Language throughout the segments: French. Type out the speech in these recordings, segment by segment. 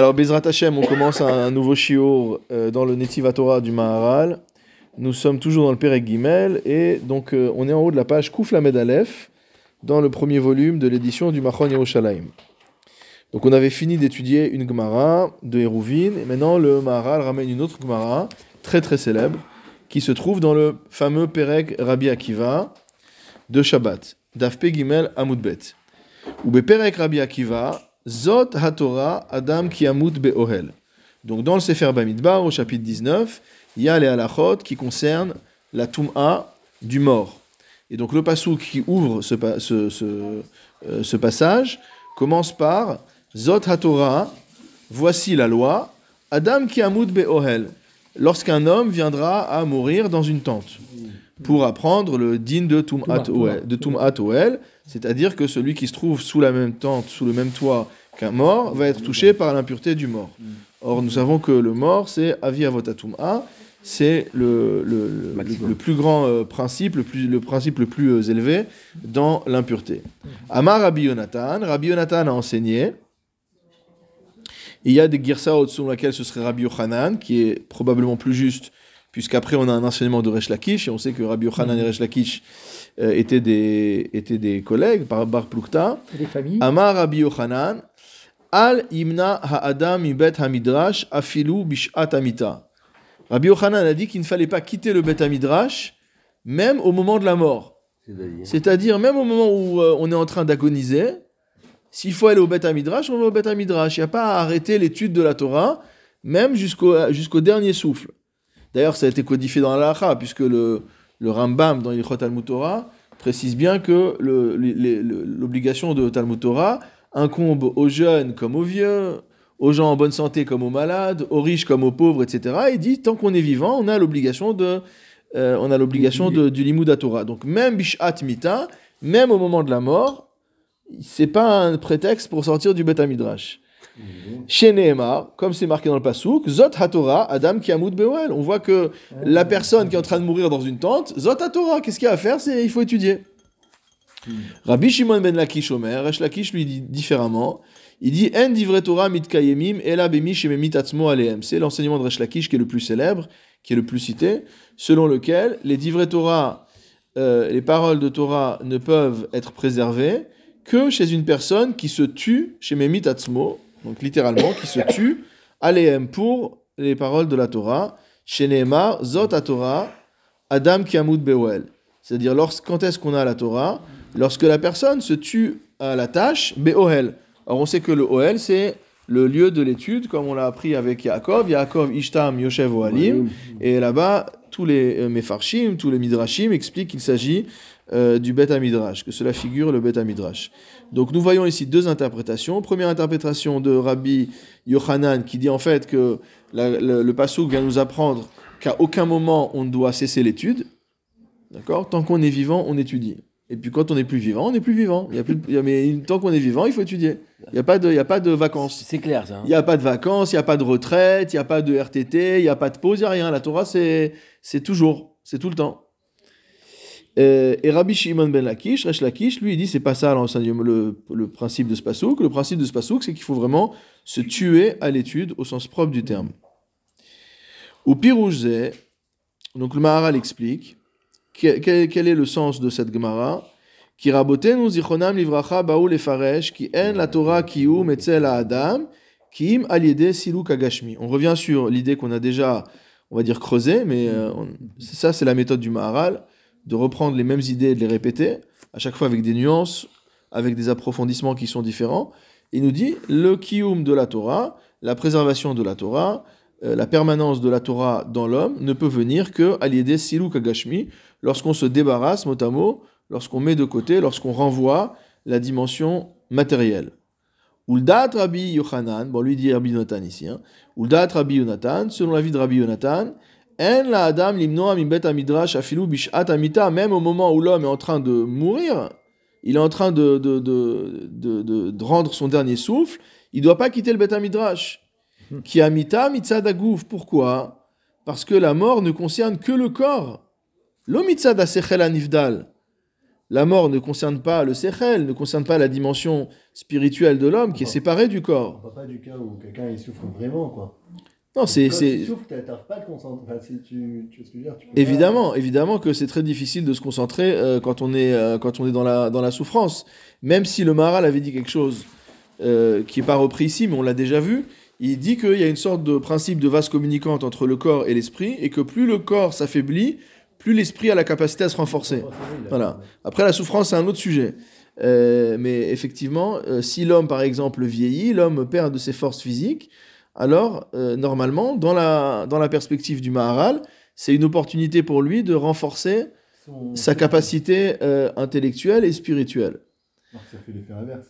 Alors, Bezrat Hashem, on commence un, nouveau shiur euh, dans le Netiva Torah du Maharal. Nous sommes toujours dans le Perek Gimel et donc euh, on est en haut de la page Kouf Lamed Aleph dans le premier volume de l'édition du Machon Yerushalayim. Donc on avait fini d'étudier une Gemara de Hérouvine et maintenant le Maharal ramène une autre Gemara très très célèbre qui se trouve dans le fameux Perek Rabbi Akiva de Shabbat, Dafpe Gimel Amudbet. Ou Perek Rabbi Akiva, Zot HaTorah Adam Kiamut Be'ohel. Donc dans le Sefer Bamidbar, au chapitre 19, il y a les halachot qui concernent la Tum'a du mort. Et donc le passage qui ouvre ce, euh, ce, passage commence par Zot HaTorah, voici la loi, Adam Kiamut Be'ohel, lorsqu'un homme viendra à mourir dans une tente, pour apprendre le din de Tum'at Ohel, c'est-à-dire que celui qui se trouve sous la même tente, sous le même toit qu'un mort, va être touché par l'impureté du mort. Or, nous savons que le mort, c'est Avi Avotatum'a, c'est le, le, plus grand euh, principe, le, plus, le principe le plus euh, élevé dans l'impureté. Amar Rabbi Yonatan, Rabbi Yonatan a enseigné, il y a des girsaot selon lesquels ce serait Rabbi Yochanan, qui est probablement plus juste, puisqu'après on a un enseignement de Resh Lakish, et on sait que Rabbi Yochanan et Resh Lakish euh, étaient, des, étaient des collègues par Bar Plukta. Des familles. Amar Rabbi Yochanan, Al imna ha'adam ibet hamidrash afilu bishat amita. Rabbi Yochanan a dit qu'il ne fallait pas quitter le Bet Hamidrash, même au moment de la mort. C'est-à-dire, même au moment où euh, on est en train d'agoniser, s'il faut aller au Bet Hamidrash, on va au Bet Hamidrash. Il n'y a pas à arrêter l'étude de la Torah, même jusqu'au jusqu'au dernier souffle. D'ailleurs, ça a été codifié dans la puisque le, Rambam dans l'Ichot Talmud précise bien que l'obligation de Talmud Torah incombe aux jeunes comme aux vieux, aux gens en bonne santé comme aux malades, aux riches comme aux pauvres, etc. Il dit tant qu'on est vivant, on a l'obligation de, euh, du limud Torah. Donc même bishat mita, même au moment de la mort, c'est pas un prétexte pour sortir du beta midrash. Chez Nehemar, comme c'est marqué dans le pasouk, Zot HaTorah, Adam Kiamud Bewel. On voit que la personne qui est en train de mourir dans une tente, Zot HaTorah, qu'est-ce qu'il y a à faire? C'est il faut étudier. Hmm. Rabbi Shimon ben Lakish Omer, Resh Lakish lui dit différemment. Il dit En divre Torah bemi shememitatzmo aleem. C'est l'enseignement de Resh Lakish qui est le plus célèbre, qui est le plus cité, selon lequel les divre Torah, euh, les paroles de Torah ne peuvent être préservées que chez une personne qui se tue chez Memitatzmo, donc littéralement, qui se tue, aleem pour les paroles de la Torah, chez Nehemar, Zot Torah, Adam Kiamud Bewel. C'est-à-dire, quand est-ce qu'on a la Torah? Lorsque la personne se tue à la tâche, Beohel. Alors on sait que le Ohel, c'est le lieu de l'étude, comme on l'a appris avec Yaakov. Yaakov, Ishtam, Yoshev, Ohalim. Et là-bas, tous les euh, Mefarshim, tous les Midrashim expliquent qu'il s'agit euh, du Bet Midrash, que cela figure le Bet Midrash. Donc nous voyons ici deux interprétations. Première interprétation de Rabbi Yochanan qui dit en fait que le, le vient nous apprendre qu'à aucun moment on ne doit cesser l'étude. D'accord? Tant qu'on est vivant, on étudie. Et puis quand on n'est plus vivant, on n'est plus vivant. Il y a plus, mais tant qu'on est vivant, il faut étudier. Il n'y a, pas de, il y a pas de vacances. C'est clair ça. Hein. Il n'y a pas de vacances, il n'y a pas de retraite, il n'y a pas de RTT, il n'y a pas de pause, il n'y a rien. La Torah, c'est toujours, c'est tout le temps. Et, Rabbi Shimon ben Lakish, Resh Lakish, lui, il dit c'est pas ça le, le, principe de ce pasouk. Le principe de ce pasouk, c'est qu'il faut vraiment se tuer à l'étude au sens propre du terme. Ou Pirouzé, donc le Maharal explique quel, est le sens de cette Gemara? Qui rabotenu zichonam livracha baou lefaresh qui en la Torah kium etzel adam kim aliede kagashmi. On revient sur l'idée qu'on a déjà, on va dire creusée, mais euh, ça c'est la méthode du Maharal, de reprendre les mêmes idées et de les répéter, à chaque fois avec des nuances, avec des approfondissements qui sont différents. Il nous dit le kium de la Torah, la préservation de la Torah, euh, la permanence de la Torah dans l'homme ne peut venir que à l'idée silu kagashmi, lorsqu'on se débarrasse, mot à mot, lorsqu'on met de côté, lorsqu'on renvoie la dimension matérielle. Uldat Rabbi Yochanan, bon lui dit Rabbi Yonatan ici, hein, Rabbi Yonatan, selon la vie de Rabbi Yonatan, la Adam limno bet amidrash afilu bishat amita, même au moment où l'homme est en train de mourir, il est en train de, de, de, de rendre son dernier souffle, il ne doit pas quitter le bet amidrash. Qui amita mitzadagouf. Pourquoi? Parce que la mort ne concerne que le corps. L'omitzad nifdal. la mort ne concerne pas le sechel, ne concerne pas la dimension spirituelle de l'homme qui est séparée du On corps. parle pas du cas où quelqu'un il souffre vraiment, quoi. Non, c'est, c'est tu pas à te concentrer. Enfin, si tu, tu vois ce que je veux dire tu pas- évidemment, évidemment que c'est très difficile de se concentrer euh, quand on est euh, quand on est dans la dans la souffrance. Même si le Maharal avait dit quelque chose euh, qui est pas repris ici, mais on l'a déjà vu. Il dit qu'il y a une sorte de principe de vase communicante entre le corps et l'esprit, et que plus le corps s'affaiblit, plus l'esprit a la capacité à se renforcer. Voilà. Après, la souffrance, c'est un autre sujet. Mais effectivement, si l'homme, par exemple, vieillit, l'homme perd de ses forces physiques, alors, euh, normalement, dans la, dans la perspective du Maharal, c'est une opportunité pour lui de renforcer Son- sa capacité euh, intellectuelle et spirituelle. Alors ça fait l'effet inverse.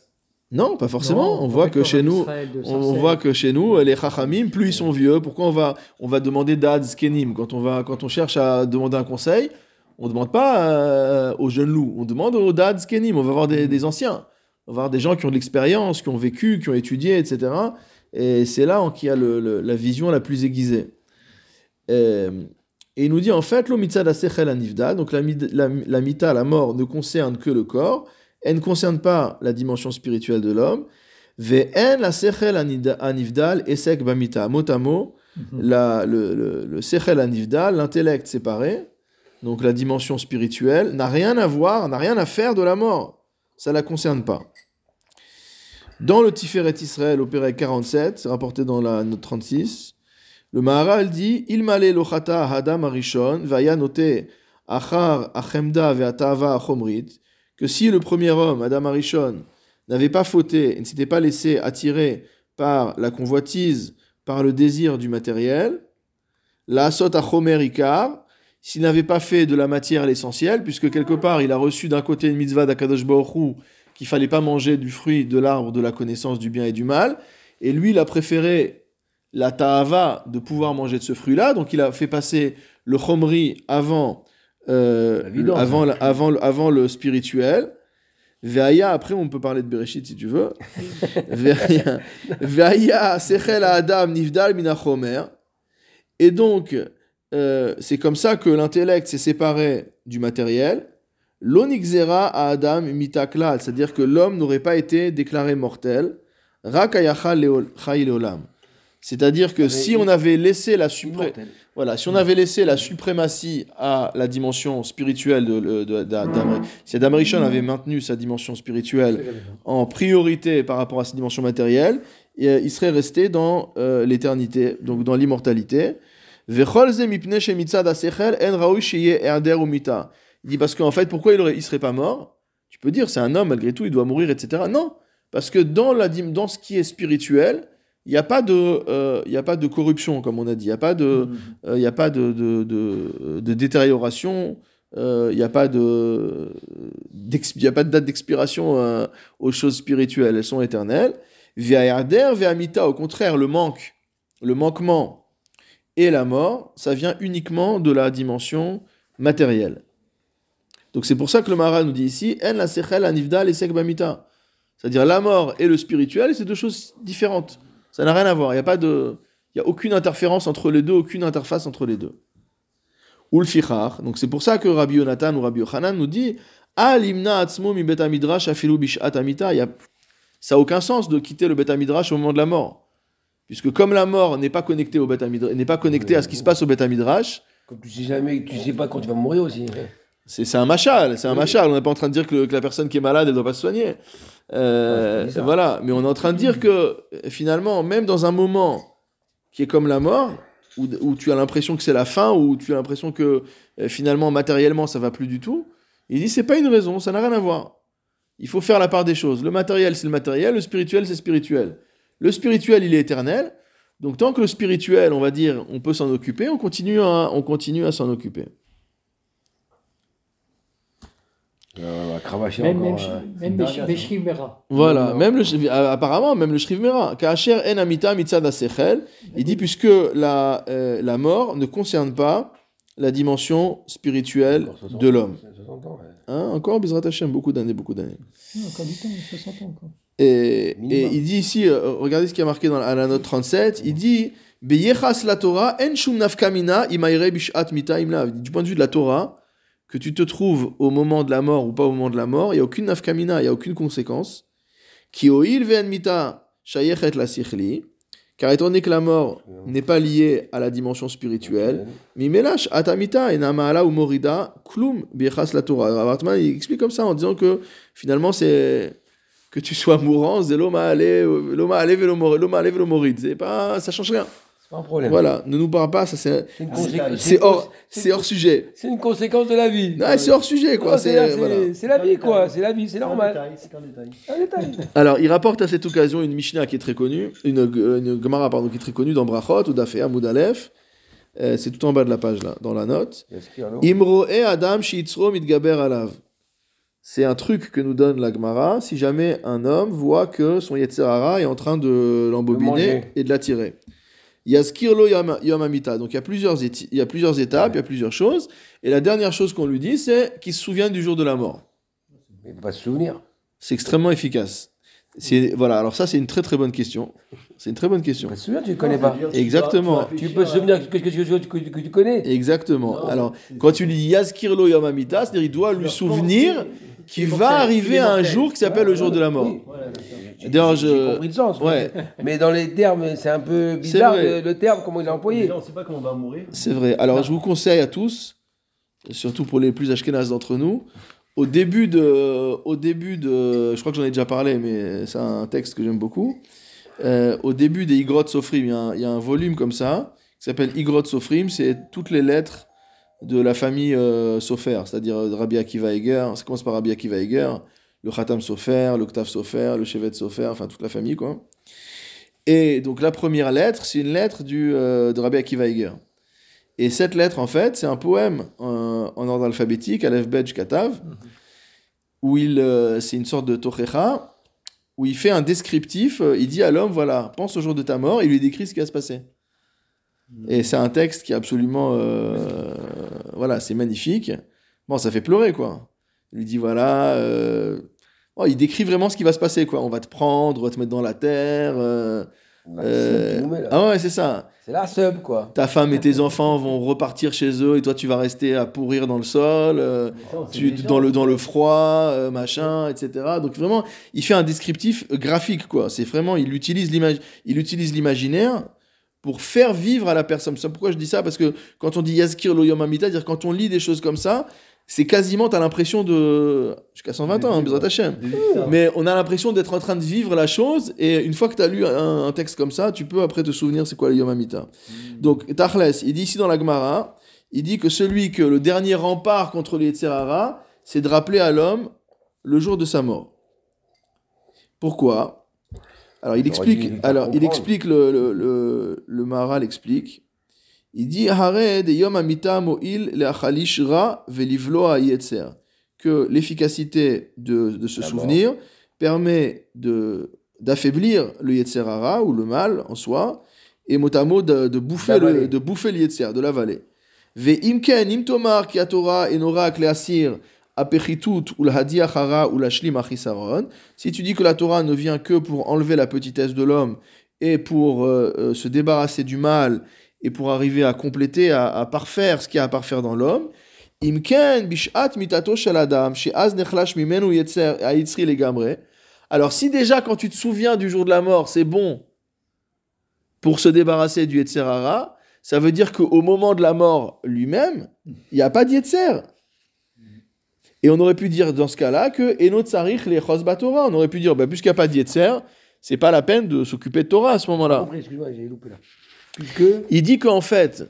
Non, pas forcément. Non, on voit que chez nous, on, voit que chez nous, les chachamim, plus ils sont vieux, pourquoi on va, on va demander dad skenim quand on va, quand on cherche à demander un conseil, on ne demande pas euh, aux jeunes loups, on demande aux dad skenim. On va voir des, des anciens, on va voir des gens qui ont de l'expérience, qui ont vécu, qui ont étudié, etc. Et c'est là qu'il y a le- le- la vision la plus aiguisée. Et il nous dit en fait, l'omitzad asechel anivda, donc la, la, la mita, la mort, ne concerne que le corps, elle ne concerne pas la dimension spirituelle de l'homme. Ve'en la sechel anivdal esek bamita. Mot à mot, Mhm. la- le, le, le sechel anivdal, l'intellect séparé, donc la dimension spirituelle, n'a rien à voir, n'a rien à faire de la mort. Ça ne la concerne pas. Dans le Tiferet Israël, Pérec 47, c'est rapporté dans la note 36, le Maharal dit Il malé lochata hadam arishon, vaya noté achar achemda ve'atava achomrit, que si le premier homme, Adam Arishon, n'avait pas fauté et ne s'était pas laissé attirer par la convoitise, par le désir du matériel, la sot achomer s'il n'avait pas fait de la matière l'essentiel, puisque quelque part il a reçu d'un côté une mitzvah d'Akadosh qu'il fallait pas manger du fruit de l'arbre de la connaissance du bien et du mal, et lui il a préféré la ta'ava de pouvoir manger de ce fruit-là, donc il a fait passer le chomri avant, euh, La vidange. avant, le- avant le spirituel. Veaya, après on peut parler de Bereshit si tu veux. Veaya, sechel adam nivdal min hachomer. Et donc, euh, c'est comme ça que l'intellect s'est séparé du matériel. L'onixera à Adam mitaklal, c'est-à-dire que l'homme n'aurait pas été déclaré mortel. Rakayacha leolam. C'est-à-dire que si on avait laissé la supré- voilà, si on avait laissé la suprématie à la dimension spirituelle de, d'Adam- si Adam Rishon avait maintenu sa dimension spirituelle en priorité par rapport à sa dimension matérielle, euh, il serait resté dans euh, l'éternité, donc dans l'immortalité. Vechol ze mipnei shemitzad hasechel en raoui sheyeh erder umita. Il dit parce qu'en fait, pourquoi il ne serait pas mort? Tu peux dire, c'est un homme, malgré tout, il doit mourir, etc. Non, parce que dans, la, dans ce qui est spirituel, il n'y a, pas de, euh, y a pas de corruption, comme on a dit. Il n'y a pas de, euh, il y a pas de, de, de- de détérioration. euh, Il n'y a pas de, y a pas de date d'expiration euh, aux choses spirituelles. Elles sont éternelles. Via Erder, via Mita, au contraire, le manque, le manquement et la mort, ça vient uniquement de la dimension matérielle. Donc c'est pour ça que le Maharal nous dit ici, En la sechel anivdal et sek bamita. C'est-à-dire la mort et le spirituel, c'est deux choses différentes. Ça n'a rien à voir. Il n'y a pas de, il y a aucune interférence entre les deux, aucune interface entre les deux. Ou le fichar. Donc c'est pour ça que Rabbi Yonatan ou Rabbi Yochanan nous dit, Al imna atzmo mi bet midrash afilu bishat amita. Ça n'a aucun sens de quitter le bet midrash au moment de la mort. Puisque comme la mort n'est pas connectée au bet n'est pas connectée à ce qui se passe au bet midrash, Comme tu sais jamais, tu sais pas quand tu vas mourir aussi. C'est un machal, c'est un machal. On n'est pas en train de dire que, le- que la personne qui est malade, elle ne doit pas se soigner. Euh, Ouais, voilà, mais on est en train de dire que finalement, même dans un moment qui est comme la mort, où, où tu as l'impression que c'est la fin, où tu as l'impression que euh, finalement matériellement ça va plus du tout, il dit c'est pas une raison, ça n'a rien à voir. Il faut faire la part des choses. Le matériel c'est le matériel, le spirituel c'est spirituel. Le spirituel il est éternel, donc tant que le spirituel, on va dire, on peut s'en occuper, on continue à, on continue à s'en occuper. Euh, cravacher Même, encore. euh, même Mera. Voilà, même le, euh, apparemment, même le Shriv Mera. Kacher en amita il dit puisque la, euh, la mort ne concerne pas la dimension spirituelle encore 60 de l'homme. 60 ans, ouais. Hein, encore Bizrat Hashem, beaucoup d'années, beaucoup d'années. Non, encore du temps, 60 ans. Quoi. Et, et il dit ici, euh, regardez ce qui est marqué dans la note 37, il dit Beyechas la Torah, en shum nafkamina imaire bishat mita imla. Du point de vue de la Torah, que tu te trouves au moment de la mort ou pas au moment de la mort, il n'y a aucune nafkamina, il n'y a aucune conséquence. Car étant donné que la mort n'est pas liée à la dimension spirituelle, la il explique comme ça en disant que finalement c'est que tu sois mourant, c'est l'homme l'homme velo morid, l'homme velo morid. C'est pas, ça change rien. C'est pas un problème. Voilà, ne nous parle pas, ça c'est, hors, cons- c'est hors sujet. c'est une conséquence de la vie. Non, c'est hors sujet quoi. C'est la, voilà. vie, quoi. C'est la vie, c'est normal. détail, C'est un détail. Un détail. Alors, il rapporte à cette occasion une Mishnah qui est très connue, une, une Gemara pardon, qui est très connue dans Brachot ou Dafé Amoud Aleph. Euh, c'est tout en bas de la page là, dans la note. Imroe Adam shiitzro mitgaber alav. C'est un truc que nous donne la Gemara si jamais un homme voit que son Yetzerara est en train de l'embobiner et de l'attirer. Yaskirlo yom yom amita. Donc il y a plusieurs, éti- il y a plusieurs étapes, il y a plusieurs choses. Et la dernière chose qu'on lui dit, c'est qu'il se souvient du jour de la mort. Il ne peut pas se souvenir. C'est extrêmement efficace. C'est, voilà, alors ça c'est une très très bonne question. C'est une très bonne Tu question. peux te souvenir, tu ne connais pas. Exactement. Tu peux te souvenir que, tu connais. Exactement. Alors, quand tu lis Yaskirlo yom amita, c'est-à-dire il doit lui souvenir qu'il va arriver à un jour qui s'appelle le jour de la mort. Oui. Voilà, D'ailleurs, je- compris le sens. Ouais, Mais dans les termes, c'est un peu bizarre le, le terme, comment il est employé. Déjà, on ne sait pas comment on va mourir. c'est vrai. Alors, je vous conseille à tous, surtout pour les plus ashkénazes d'entre nous, au début de, au début de, je crois que j'en ai déjà parlé, mais c'est un texte que j'aime beaucoup. Euh, au début des Igrot Sofrim, il y, a un- il y a un volume comme ça qui s'appelle Igrot Sofrim. C'est toutes les lettres de la famille euh, Sofer, c'est-à-dire euh, Rabbi Akiva Eger. Ça commence par Rabbi Akiva Eger, le Khatam Sofer, l'Octave Sofer, le Shevet Sofer, enfin toute la famille quoi. Et donc la première lettre, c'est une lettre du, euh, de Rabbi Akiva Eger. Et cette lettre, en fait, c'est un poème euh, en ordre alphabétique, Aleph Bet Katav, où il, euh, c'est une sorte de tochecha, où il fait un descriptif, il dit à l'homme, voilà, pense au jour de ta mort, il lui décrit ce qui va se passer. Et c'est un texte qui est absolument, euh, voilà, c'est magnifique. Bon, ça fait pleurer, quoi. Il lui dit, voilà, euh, oh, il décrit vraiment ce qui va se passer, quoi. On va te prendre, on va te mettre dans la terre. euh, ah ouais, c'est ça. C'est la sub, quoi. Ta femme et tes enfants vont repartir chez eux et toi tu vas rester à pourrir dans le sol, tu, dans, le, dans le froid, machin, etc. Donc vraiment, il fait un descriptif graphique, quoi. C'est vraiment, il utilise l'image, il utilise l'imaginaire pour faire vivre à la personne. C'est pourquoi je dis ça, parce que quand on dit Yazkir lo Yom Hamida, c'est-à-dire quand on lit des choses comme ça, c'est quasiment, t'as l'impression de... Jusqu'à 120 ans, hein, ça. Mais on a l'impression d'être en train de vivre la chose, et une fois que tu as lu un, un texte comme ça, tu peux après te souvenir c'est quoi le Yom Hamita. Donc, Tachles, il dit ici dans la Gemara, il dit que celui que le dernier rempart contre les Yetzerara, c'est de rappeler à l'homme le jour de sa mort. Pourquoi? Alors, il explique, alors, il explique le, le, le, le Maharal explique. Il dit Yom Hamita mo'il ra velivlo. Que l'efficacité de, de La souvenir permet de d'affaiblir le Yetzer hara ou le mal en soi et mot à mot de, de bouffer le, de bouffer le Yetzer, de l'avaler. Ve imken im tomar ki atora enorak leasir apechitut ou ou la. Si tu dis que la Torah ne vient que pour enlever la petitesse de l'homme et pour euh, euh, se débarrasser du mal et pour arriver à compléter, à, parfaire ce qu'il y a à parfaire dans l'homme. Alors si déjà quand tu te souviens du jour de la mort, c'est bon pour se débarrasser du Yetzer hara, ça veut dire qu'au moment de la mort lui-même, il n'y a pas de Yetzer. Et on aurait pu dire dans ce cas-là que Enot Sarich les Chosba Torah. On aurait pu dire, bah, puisqu'il n'y a pas de Yetzer, c'est pas la peine de s'occuper de Torah à ce moment-là. Compris, Excuse-moi, j'ai loupé là. Puisque. Il dit qu'en fait,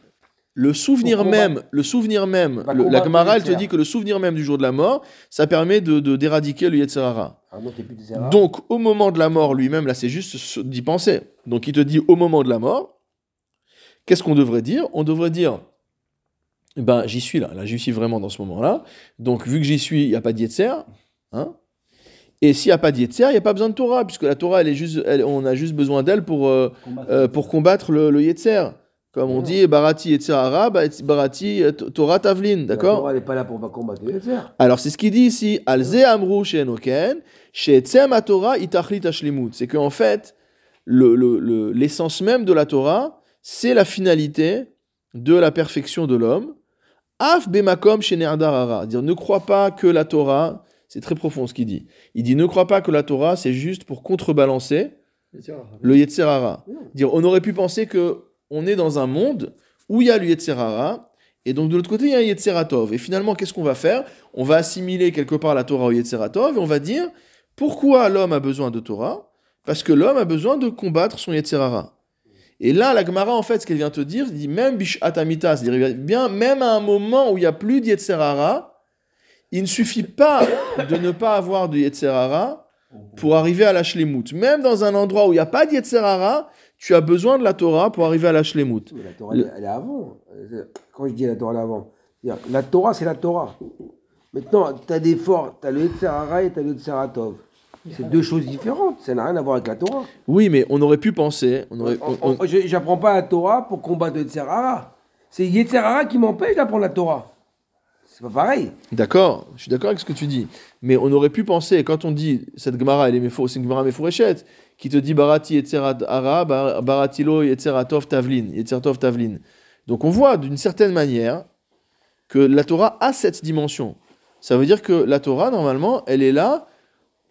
le souvenir même, le souvenir même, le- la Gemara, le elle te dit que le souvenir même du jour de la mort, ça permet de, de- d'éradiquer le Yetzer hara. Ah. Donc, au moment de la mort lui-même, là, c'est juste d'y penser. Donc, il te dit au moment de la mort, qu'est-ce qu'on devrait dire? On devrait dire, ben, j'y suis là, là, j'y suis vraiment dans ce moment-là. Donc, vu que j'y suis, il n'y a pas d'Yetzer. Hein et s'il n'y a pas d'Yetzer, il n'y a pas besoin de Torah, puisque la Torah, elle est juste, elle- on a juste besoin d'elle pour, euh, Combattre. euh, pour combattre le, le Yetzer. Comme on dit, Barati Yetzer Hara, bah, Barati euh, Torah Tavlin, La d'accord Torah, Elle n'est pas là pour pas combattre les faire. alors, c'est ce qu'il dit ici. Alze amru she'enoken, she'etzem Torah itachlit hashlimut. C'est qu'en fait, le- le- le- l'essence même de la Torah, c'est la finalité de la perfection de l'homme. Af bemakom. Dire, ne crois pas que la Torah, c'est très profond ce qu'il dit. Il dit, ne crois pas que la Torah, c'est juste pour contrebalancer le Yetzerara. Dire, on aurait pu penser que on est dans un monde où il y a le Yetzerara, et donc de l'autre côté, il y a un Yetzeratov. Et finalement, qu'est-ce qu'on va faire? On va assimiler quelque part la Torah au Yetzeratov, et on va dire, pourquoi l'homme a besoin de Torah? Parce que l'homme a besoin de combattre son Yetzerara. Et là, la Gemara, en fait, ce qu'elle vient te dire, dit même Bishat Amita, c'est-à-dire bien, même à un moment où il n'y a plus de Yetzerara, il ne suffit pas de ne pas avoir de Yetzerara pour arriver à la Shlemut. Même dans un endroit où il n'y a pas de Yetzerara, tu as besoin de la Torah pour arriver à la Shlemut. La Torah, elle, est avant. Euh, Quand je dis la Torah, elle est avant. La Torah, c'est la Torah. Maintenant, tu as des forts, tu as le Yetzerara et tu as le Yetzeratov. C'est deux choses différentes. Ça n'a rien à voir avec la Torah. Oui, mais on aurait pu penser, on aurait, on- on- je- J'apprends pas la Torah pour combattre le Yetzerara. C'est Yetzerara qui m'empêche d'apprendre la Torah. C'est pas pareil. D'accord, je suis d'accord avec ce que tu dis. Mais on aurait pu penser, quand on dit cette Gemara, elle est c'est une Gemara méfouréchette, qui te dit Barati Yetzerat Ara, Bar- Baratilo Yetzeratov Tavlin, Yetzeratov Tavlin. Donc on voit d'une certaine manière que la Torah a cette dimension. Ça veut dire que la Torah, normalement, elle est là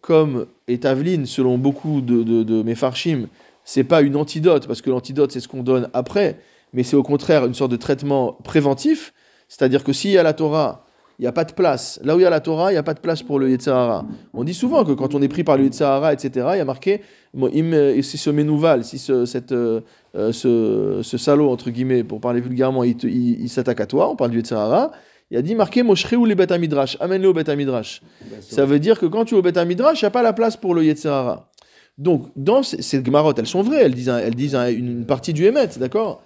comme, et selon beaucoup de, de, de Mefarshim, c'est pas une antidote, parce que l'antidote, c'est ce qu'on donne après, mais c'est au contraire une sorte de traitement préventif. C'est-à-dire que s'il y a la Torah, il n'y a pas de place. Là où il y a la Torah, il n'y a pas de place pour le Yetzirara. On dit souvent que quand on est pris par le Yetzirara, etc., il y a marqué euh, si ce Ménouval, si ce, cette, euh, euh, ce, ce salaud, entre guillemets, pour parler vulgairement, il, il- s'attaque à toi, on parle du Yetzirara, il a dit marqué Moshri ou les Bet Midrash, amène-le au Bet Midrash. Ça veut dire que quand tu es au Bet Midrash, il n'y a pas la place pour le Yetzirara. Donc, dans ces, ces elles sont vraies, elles disent, elles une partie du Hémet, d'accord?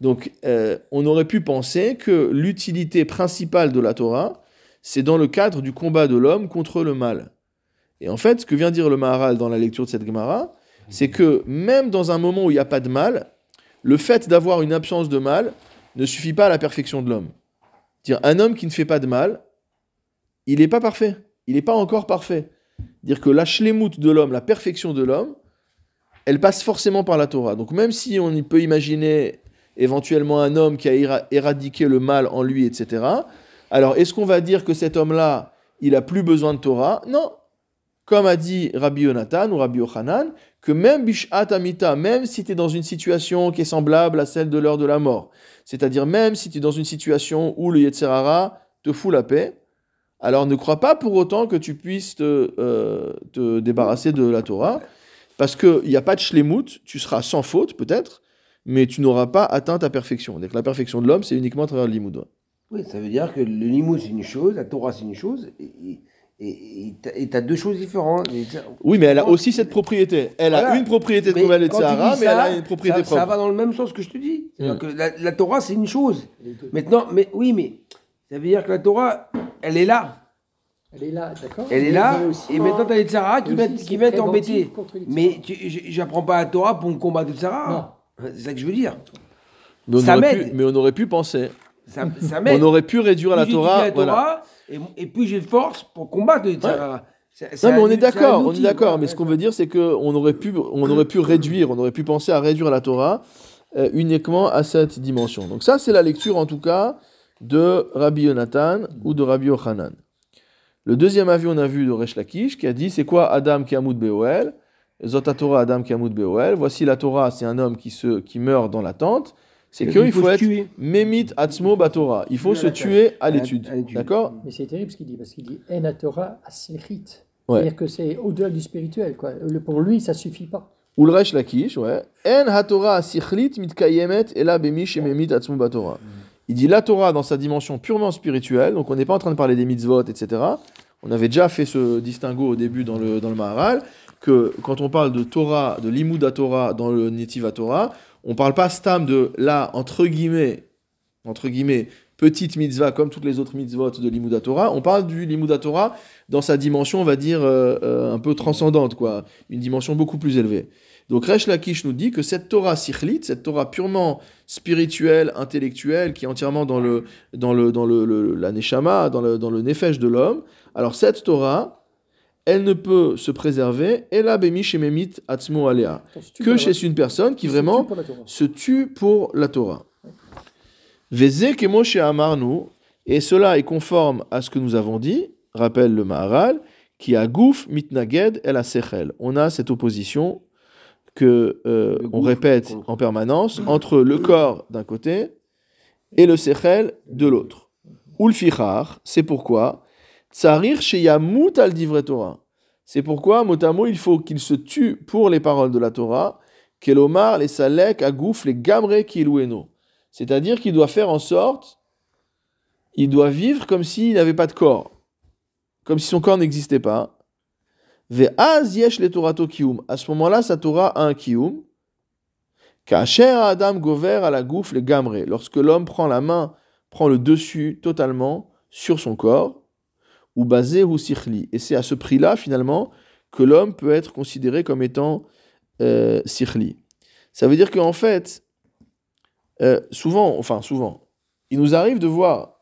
Donc, euh, on aurait pu penser que l'utilité principale de la Torah, c'est dans le cadre du combat de l'homme contre le mal. Et en fait, ce que vient dire le Maharal dans la lecture de cette Gemara, c'est que même dans un moment où il n'y a pas de mal, le fait d'avoir une absence de mal ne suffit pas à la perfection de l'homme. Dire un homme qui ne fait pas de mal, il n'est pas parfait. Il n'est pas encore parfait. Dire que la shlemut de l'homme, la perfection de l'homme, elle passe forcément par la Torah. Donc même si on peut imaginer éventuellement un homme qui a éra- éradiqué le mal en lui, etc. Alors est-ce qu'on va dire que cet homme-là, il a plus besoin de Torah? Non. Comme a dit Rabbi Yonatan ou Rabbi Yochanan, que même Bishat Amita, même si tu es dans une situation qui est semblable à celle de l'heure de la mort, c'est-à-dire même si tu es dans une situation où le Yetzerara te fout la paix, alors ne crois pas pour autant que tu puisses te, euh, débarrasser de la Torah, parce qu'il n'y a pas de shlemut, tu seras sans faute peut-être, mais tu n'auras pas atteint ta perfection. Donc la perfection de l'homme, c'est uniquement à travers le limoud. Oui, ça veut dire que le limou, c'est une chose, la Torah, c'est une chose, et- et tu as deux choses différentes. Et Oui, mais elle a aussi cette propriété. Elle a Voilà. une propriété de Mais combat de Sahara, mais ça, elle a une propriété ça, propre. Ça va dans le même sens que je te dis. Mm. que la, la Torah, c'est une chose. Maintenant, mais oui, mais ça veut dire que la Torah, elle est là. Elle est là, d'accord Elle est là, aussi- et maintenant, tu as les Sahara qui qui préventif t'embêter. les Mais j'apprends pas la Torah pour me combattre le Sahara. C'est ça que je veux dire. Mais on, ça aurait pu, m'aide. mais on aurait pu penser. Ça, ça On aurait pu réduire la Torah. voilà. Et, et plus j'ai force pour combattre. C'est- c'est Non, mais on est d'accord, on est d'accord. Mais ce qu'on veut dire, c'est qu'on aurait pu, on aurait pu réduire, on aurait pu penser à réduire la Torah euh, uniquement à cette dimension. Donc ça, c'est la lecture en tout cas de Rabbi Yonatan ou de Rabbi Yochanan. Le deuxième avis, on a vu de Resh Lakish qui a dit c'est quoi Adam qui amoud Beoel Zot Torah Adam qui amoud Beoel. Voici la Torah, c'est un homme qui, se, qui meurt dans la tente. C'est Il qu'il faut être. Memit Atzmo Batora. Il faut se la tuer à l'étude. D'accord? Mais c'est terrible ce qu'il dit, parce qu'il dit En Torah. Ouais. C'est-à-dire que c'est au-delà du spirituel. Quoi. Le- Pour lui, ça suffit pas. Ulresh Lakish, ouais. En haTorah asichlit mitkayemet ela bemish ememit atzmu batorah. Il dit la Torah dans sa dimension purement spirituelle, donc on n'est pas en train de parler des mitzvot, etc. On avait déjà fait ce distinguo au début dans le, dans le Maharal, que quand on parle de Torah, de l'imouda Torah dans le Netiva Torah, on parle pas stam de la, entre guillemets, entre guillemets, petite mitzvah comme toutes les autres mitzvot de l'imouda Torah, on parle du l'imouda Torah dans sa dimension, on va dire, euh, euh, un peu transcendante, quoi, une dimension beaucoup plus élevée. Donc Resh Lakish nous dit que cette Torah sikhlit, cette Torah purement spirituelle, intellectuelle, qui est entièrement dans le dans le dans la neshama, dans le dans le nefesh de l'homme. Alors cette Torah, elle ne peut se préserver ela bemi shememit atzmo alea que chez une personne qui vraiment se tue pour la Torah. Kemo amarnu. Et cela est conforme à ce que nous avons dit, rappelle le Maharal, qui a gouf mitnaged el sechel. On a cette opposition que euh, on répète en permanence entre le corps d'un côté et le sechel de l'autre. Ulfichar, c'est pourquoi tsarir sheyamut al divrei Torah. C'est pourquoi, mot à mot, il faut qu'il se tue pour les paroles de la Torah, kelomar les salek agouf les gamre kilueno. C'est-à-dire qu'il doit faire en sorte, il doit vivre comme s'il n'avait pas de corps, comme si son corps n'existait pas. Ve'az yesh le Torato kiyum. À ce moment-là, sa Torah a un kiyum. Kacher Adam gover à la gouf les gamre. Lorsque l'homme prend la main, prend le dessus totalement sur son corps, ou basé ou sikhli. Et c'est à ce prix-là, finalement, que l'homme peut être considéré comme étant euh, sikhli. Ça veut dire qu'en fait, euh, souvent, enfin souvent, il nous arrive de voir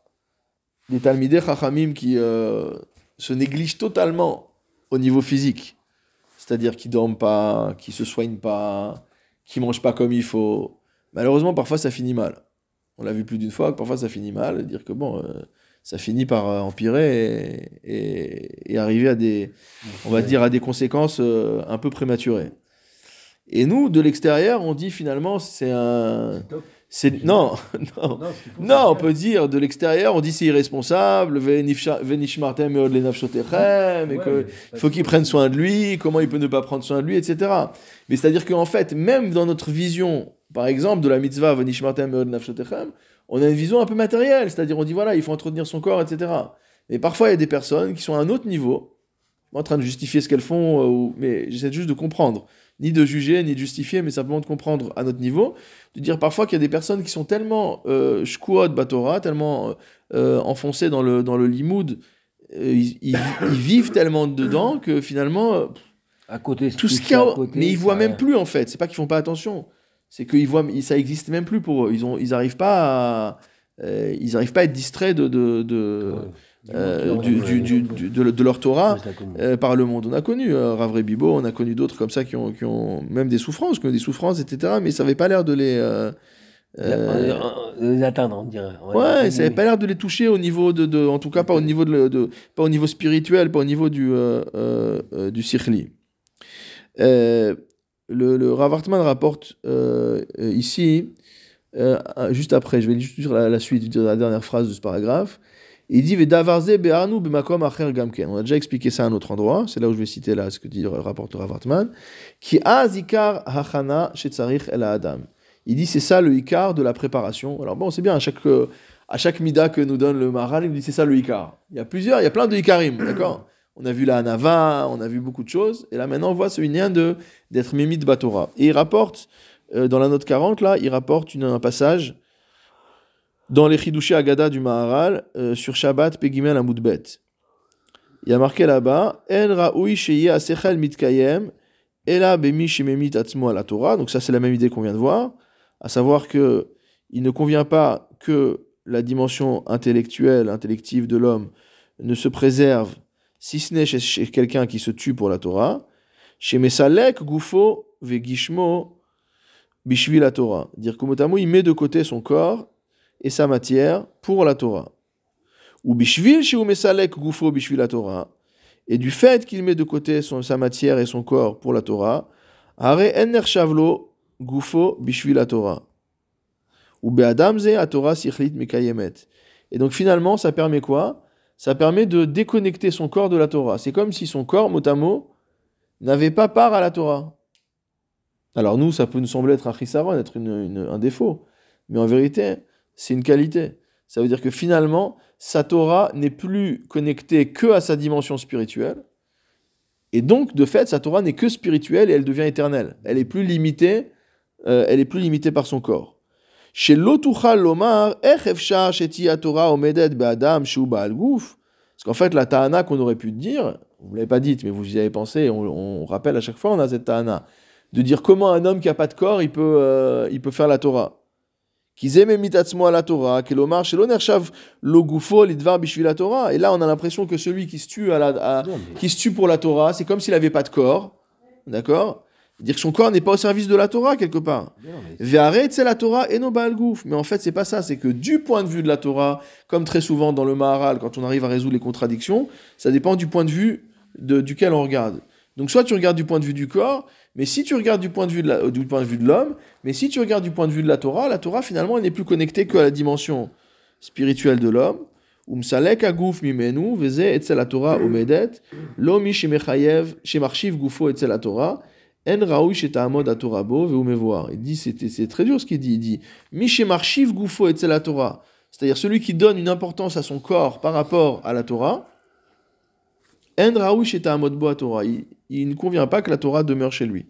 des Talmidei Chachamim qui euh, se négligent totalement au niveau physique. C'est-à-dire qui dorment pas, qui se soignent pas, qui mangent pas comme il faut. Malheureusement, parfois ça finit mal. On l'a vu plus d'une fois parfois ça finit mal, dire que bon, euh, ça finit par euh, empirer et, et- et arriver à des, on va dire, à des conséquences euh, un peu prématurées. Et nous, de l'extérieur, on dit finalement, c'est un, c'est non, non, Non, qu'il on peut dire de l'extérieur, on dit c'est irresponsable, venishma- venishmartem et Ouais, que mais il faut qu'il prenne soin de lui, comment il peut ne pas prendre soin de lui, etc. Mais c'est-à-dire qu'en fait, même dans notre vision, par exemple, de la mitzvah venishmartem lenafshotechem, on a une vision un peu matérielle, c'est-à-dire on dit voilà, il faut entretenir son corps, etc. Mais parfois, il y a des personnes qui sont à un autre niveau, en train de justifier ce qu'elles font, euh, ou- mais j'essaie juste de comprendre, ni de juger, ni de justifier, mais simplement de comprendre à notre niveau, de dire parfois qu'il y a des personnes qui sont tellement euh, shkuot batora, tellement euh, enfoncées dans le, dans le limoud, euh, ils, ils- ils vivent tellement dedans que finalement, À côté, tout ce qui qu'il y a, mais ils voient même plus en fait. C'est pas qu'ils font pas attention, c'est qu'ils voient, ça existe même plus pour eux. Ils ont, ils arrivent pas à, euh, ils arrivent pas à être distraits de, de, de, euh, du, du- de, de leur Torah. euh, par le monde. On a connu euh, Rav Bibo, on a connu d'autres comme ça qui ont, qui ont même des souffrances, qui ont des souffrances, etc. Mais ça n'avait pas l'air de les. les atteindre, on dirait. ouais, ça n'avait pas l'air de les toucher au niveau de, de- en tout cas pas au niveau de, de- pas au niveau spirituel, pas au niveau du euh, du sirli. Euh, le, le Rav Hartman rapporte euh, euh, ici, euh, juste après, je vais juste dire la, suite, dire la dernière phrase de ce paragraphe. Il dit. On a déjà expliqué ça à un autre endroit. C'est là où je vais citer là ce que dit le rapporte le Rav Hartman. Qui a zikar hachana el adam. Il dit c'est ça le ikar de la préparation. Alors bon, c'est bien à chaque à chaque mida que nous donne le Maharal, il nous dit c'est ça le ikar. Il y a plusieurs, il y a plein de ikarim, d'accord? On a vu la Hanava, on a vu beaucoup de choses, et là maintenant on voit ce lien de d'être mimit batora. Et il rapporte euh, dans la note 40 là, il rapporte un passage dans les Chidushé Agada du Maharal euh, sur Shabbat Pegimel Amoudbet. Il y a marqué là-bas En Raoui Sheye Asechel Mitkayem Ela Bemi la Torah. Donc ça c'est la même idée qu'on vient de voir, à savoir que il ne convient pas que la dimension intellectuelle, intellective de l'homme ne se préserve, si ce n'est chez, chez quelqu'un qui se tue pour la Torah, chez Mesalek Gufo Vegishmo Bishvi la Torah. Dire que il met de côté son corps et sa matière pour la Torah. Ou Bishvil Shiu Mesalek Gufo Bishvi la Torah. Et du fait qu'il met de côté son, sa matière et son corps pour la Torah, Are Enner Shavlo Gufo Bishvi la Torah. Ou Beadamze Torah Sichlit. Et donc finalement, ça permet quoi? Ça permet de déconnecter son corps de la Torah. C'est comme si son corps, mot à mot, n'avait pas part à la Torah. Alors nous, ça peut nous sembler être un chisaron, être un défaut. Mais en vérité, c'est une qualité. Ça veut dire que finalement, sa Torah n'est plus connectée que à sa dimension spirituelle. Et donc, de fait, sa Torah n'est que spirituelle et elle devient éternelle. Elle est plus limitée, euh, elle est plus limitée par son corps. Chez l'otuchal lomar, ech efshar sheti Torah omedet be'adam shu ba'al guf. Parce qu'en fait, la ta'ana qu'on aurait pu dire, vous ne l'avez pas dite, mais vous y avez pensé, on, on rappelle à chaque fois, on a cette ta'ana, de dire comment un homme qui n'a pas de corps, il peut, euh, il peut faire la Torah. La Torah, la Torah. Et là, on a l'impression que celui qui se tue, à la, à- qui se tue pour la Torah, c'est comme s'il n'avait pas de corps. D'accord? Dire que son corps n'est pas au service de la Torah, quelque part. Non, Ve'aret, c'est la Torah et no Baal Gouf. Mais en fait, c'est pas ça. C'est que du point de vue de la Torah, comme très souvent dans le Maharal, quand on arrive à résoudre les contradictions, ça dépend du point de vue de- duquel on regarde. Donc, soit tu regardes du point de vue du corps, mais si tu regardes du point de vue de la- euh, du point de vue de l'homme, mais si tu regardes du point de vue de la Torah, la Torah finalement elle n'est plus connectée qu'à la dimension spirituelle de l'homme. Umsalek mimenu veze etzel la Torah omedet lo mi shemarchiv gufo etzel la Torah en raoui sheta'amod Torah bo veumevoar. Il dit c'est c'est très dur ce qu'il dit. Il dit mi shemarchiv gufo etzel la Torah. C'est-à-dire celui qui donne une importance à son corps par rapport à la Torah. En raoui sheta'amod bo Torah. Il, ne convient pas que la Torah demeure chez lui.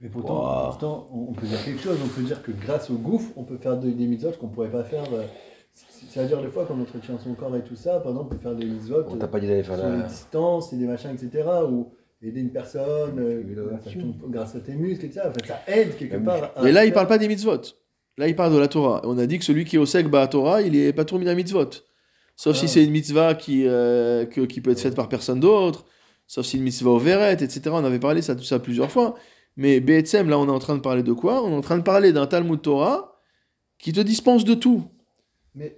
Mais pourtant, Wow. pourtant, on peut dire quelque chose. On peut dire que grâce au gouffre, on peut faire des, des mitzvot qu'on pourrait pas faire. euh, c'est- C'est-à-dire, des fois, quand on entretient son corps et tout ça, par exemple, on peut faire des mitzvot on t'a euh, pas dit d'aller faire la. distances et des machins, etc. Ou aider une personne euh, grâce, à à tes muscles, etc. Enfin, ça aide quelque part. à Mais là, il faire- parle pas des mitzvot. Là, il parle de la Torah. On a dit que celui qui est au sec bah, Torah, il est pas trop mis la mitzvot. Sauf si Ah. c'est une mitzvah qui, euh, que- qui peut être faite par personne d'autre. Sauf si une mitzvah au verret, etc. On avait parlé ça, tout ça plusieurs fois. Mais BSM, là, on est en train de parler de quoi? On est en train de parler d'un Talmud Torah qui te dispense de tout.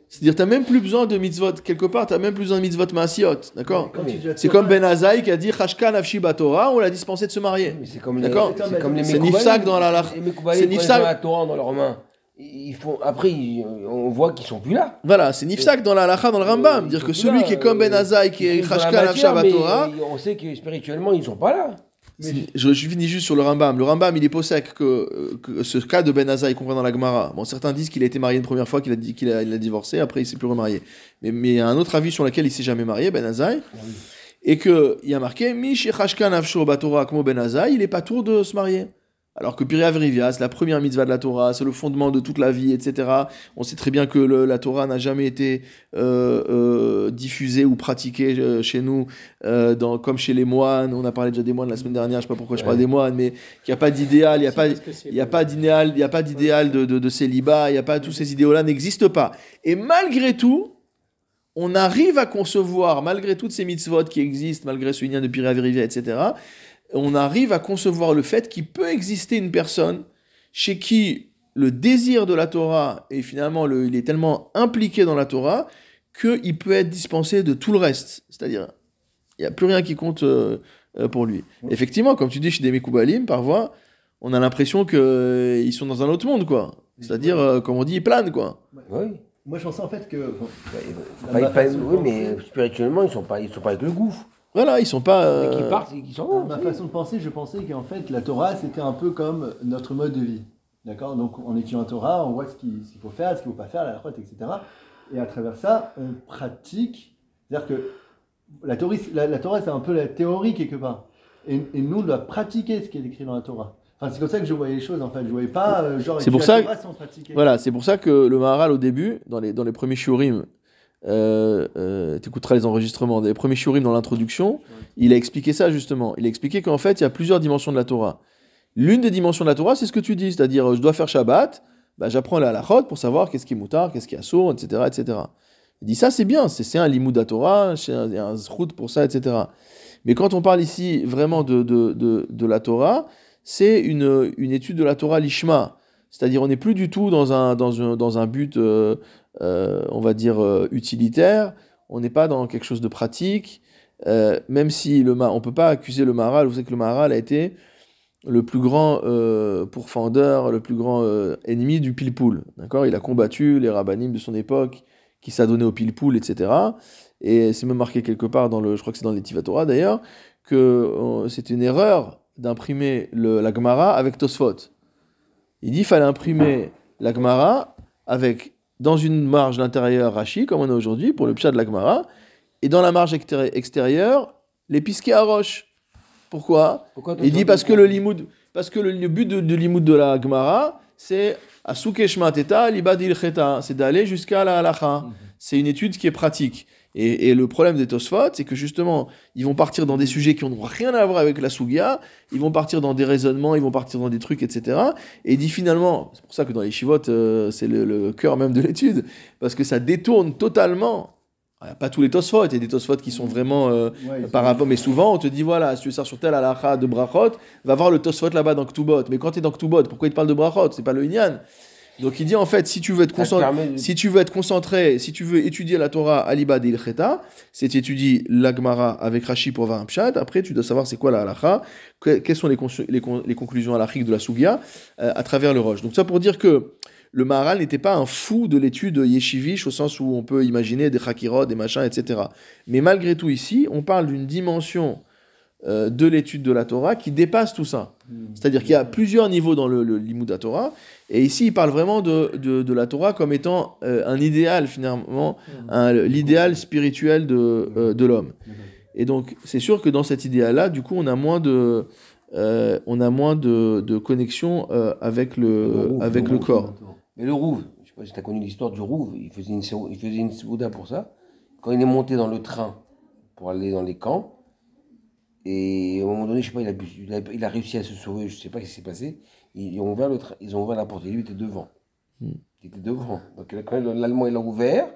C'est-à-dire, tu n'as même plus besoin de mitzvot. Quelque part, tu n'as même plus besoin de mitzvot maasiot. D'accord? C'est comme Ben Azaï qui a dit Chashkan Afshi Torah, on l'a dispensé de se marier. Mais c'est comme les. D'accord? C'est comme les C'est nifsak dans la Les c'est nifsak- la Torah dans leurs mains. Ils font. Après, ils- on voit qu'ils sont plus là. Voilà, c'est Nifsak dans la halacha, dans le Rambam. Dire que celui là, qui est comme Ben euh, Azaï, qui est Ils sont dans la Chashkan matière, Afshi mais, Torah, On sait que spirituellement, ils sont pas là. Je, je finis juste sur le Rambam. Le Rambam, il est possèque que, que ce cas de Ben qu'on voit dans la Gemara. Bon, certains disent qu'il a été marié une première fois, qu'il a, dit, qu'il a, il a divorcé, après il s'est plus remarié. Mais, mais il y a un autre avis sur lequel il s'est jamais marié, Ben Azaï, et qu'il y a marqué Mish Yechashkan Avsho Batora Ben Azaï, il est pas tour de se marier. Alors que Piri Avrivia, c'est la première mitzvah de la Torah, c'est le fondement de toute la vie, etc. On sait très bien que le- la Torah n'a jamais été euh, euh, diffusée ou pratiquée euh, chez nous dans, comme chez les moines. On a parlé déjà des moines la semaine dernière, je sais pas pourquoi je parle des moines, mais qu'il n'y a pas d'idéal, il n'y a pas, il y a pas d'idéal, il a pas d'idéal de, de, de célibat, il y a pas tous ces idéaux-là n'existent pas. Et malgré tout, on arrive à concevoir, malgré toutes ces mitzvot qui existent, malgré ce lien de Piri Avrivia, etc., on arrive à concevoir le fait qu'il peut exister une personne chez qui le désir de la Torah et finalement le, il est tellement impliqué dans la Torah qu'il peut être dispensé de tout le reste. C'est-à-dire, il n'y a plus rien qui compte euh, euh, pour lui. Ouais. Effectivement, comme tu dis chez des Mekoubalim, parfois, on a l'impression qu'ils sont dans un autre monde, quoi. C'est-à-dire, euh, comme on dit, ils planent, quoi. Oui. Moi, je pensais en fait que. Pas- pas- oui, mais spirituellement, ils sont pas, ils sont pas avec le gouffre. Voilà, ils sont pas... Euh, qu'ils partent, s'en À vont. ma c'est- façon de penser, je pensais qu'en fait, la Torah, c'était un peu comme notre mode de vie. D'accord? Donc, en étudiant la Torah, on voit ce qu'il faut faire, ce qu'il ne faut pas faire, la crotte, etc. Et à travers ça, on pratique. C'est-à-dire que la, Torah, la, la Torah, c'est un peu la théorie quelque part. Et, et nous, on doit pratiquer ce qui est écrit dans la Torah. Enfin, c'est comme ça que je voyais les choses, en fait. Je ne voyais pas, euh, genre, C'est pour ça la Torah sans pratiquer. Voilà, c'est pour ça que le Maharal, au début, dans les, dans les premiers shiurim, euh, euh, tu écouteras les enregistrements, les premiers shiurim dans l'introduction, il a expliqué ça justement. Il a expliqué qu'en fait, il y a plusieurs dimensions de la Torah. L'une des dimensions de la Torah, c'est ce que tu dis, c'est-à-dire, euh, je dois faire Shabbat, bah, j'apprends la halachot pour savoir qu'est-ce qui est moutard, qu'est-ce qui est assour, etc., etc. Il dit ça, c'est bien, c'est un limud à Torah, c'est un, un pour ça, etc. Mais quand on parle ici vraiment de, de, de, de la Torah, c'est une, une étude de la Torah lishma. C'est-à-dire, on n'est plus du tout dans un, dans un, dans un but, euh, on va dire, euh, utilitaire. On n'est pas dans quelque chose de pratique. Euh, même si le, on ne peut pas accuser le Maharal. Vous savez que le Maharal a été le plus grand pourfendeur, le plus grand ennemi du pilpoul. D'accord? Il a combattu les rabbinim de son époque qui s'adonnaient au pilpoul, etc. Et c'est même marqué quelque part dans le, je crois que c'est dans les d'ailleurs, que c'était une erreur d'imprimer le- la Gemara avec Tosfot. Il dit qu'il fallait imprimer la Gemara avec, dans une marge d'intérieur Rashi, comme on a aujourd'hui, pour le pshat de la Gemara, et dans la marge extérie- extérieure, les pisquets à roche. Pourquoi? Il dit parce que le limoud, parce que le, but de, de limoud de la Gemara, c'est Shmateta Libadil Cheta, c'est d'aller jusqu'à la halacha. C'est une étude qui est pratique. Et, et le problème des Tosfot, c'est que justement, ils vont partir dans des sujets qui n'ont rien à voir avec la Sugia, ils vont partir dans des raisonnements, ils vont partir dans des trucs, etc. Et dit finalement, c'est pour ça que dans les chivotes, euh, c'est le, le cœur même de l'étude, parce que ça détourne totalement, Pas tous les Tosfot, il y a des Tosfot qui sont vraiment euh, Ouais, par rapport, mais souvent on te dit voilà, si tu veux ça sur tel halakha de brachot, va voir le Tosfot là-bas dans Ktubot. Mais quand tu es dans Ktubot, pourquoi il te parle de brachot? C'est pas le Inyan. Donc il dit en fait, si tu veux être concentré, permet si tu veux être concentré, si tu veux étudier la Torah Aliba de Ilcheta, c'est tu étudies l'Agmara avec Rashi pour avoir un pshat. Après, tu dois savoir c'est quoi la halakha, que- quelles sont les, consu- les, con- les conclusions halachiques de la Sugia euh, à travers le Roche. Donc ça pour dire que le Maharal n'était pas un fou de l'étude yeshivish au sens où on peut imaginer des chakirot, des machins, etc. Mais malgré tout ici, on parle d'une dimension euh, de l'étude de la Torah qui dépasse tout ça. C'est-à-dire qu'il y a plusieurs niveaux dans le, le la Torah, et ici il parle vraiment de, de, de la Torah comme étant euh, un idéal finalement, un- l'idéal spirituel de, euh, de l'homme. Et donc c'est sûr que dans cet idéal-là, du coup on a moins de, euh, on a moins de, de connexion avec le, rouve, avec le corps. Mais le Rouve, je sais pas si tu as connu l'histoire du Rouve, il faisait une, il faisait une Souda pour ça. Quand il est monté dans le train pour aller dans les camps, et à un moment donné, je sais pas, il a, il a, il a réussi à se sauver, je sais pas ce qui s'est passé. Ils ont ouvert le ils ont ouvert la porte et lui était devant. Hmm. Il était devant. Donc l'Allemand il a ouvert,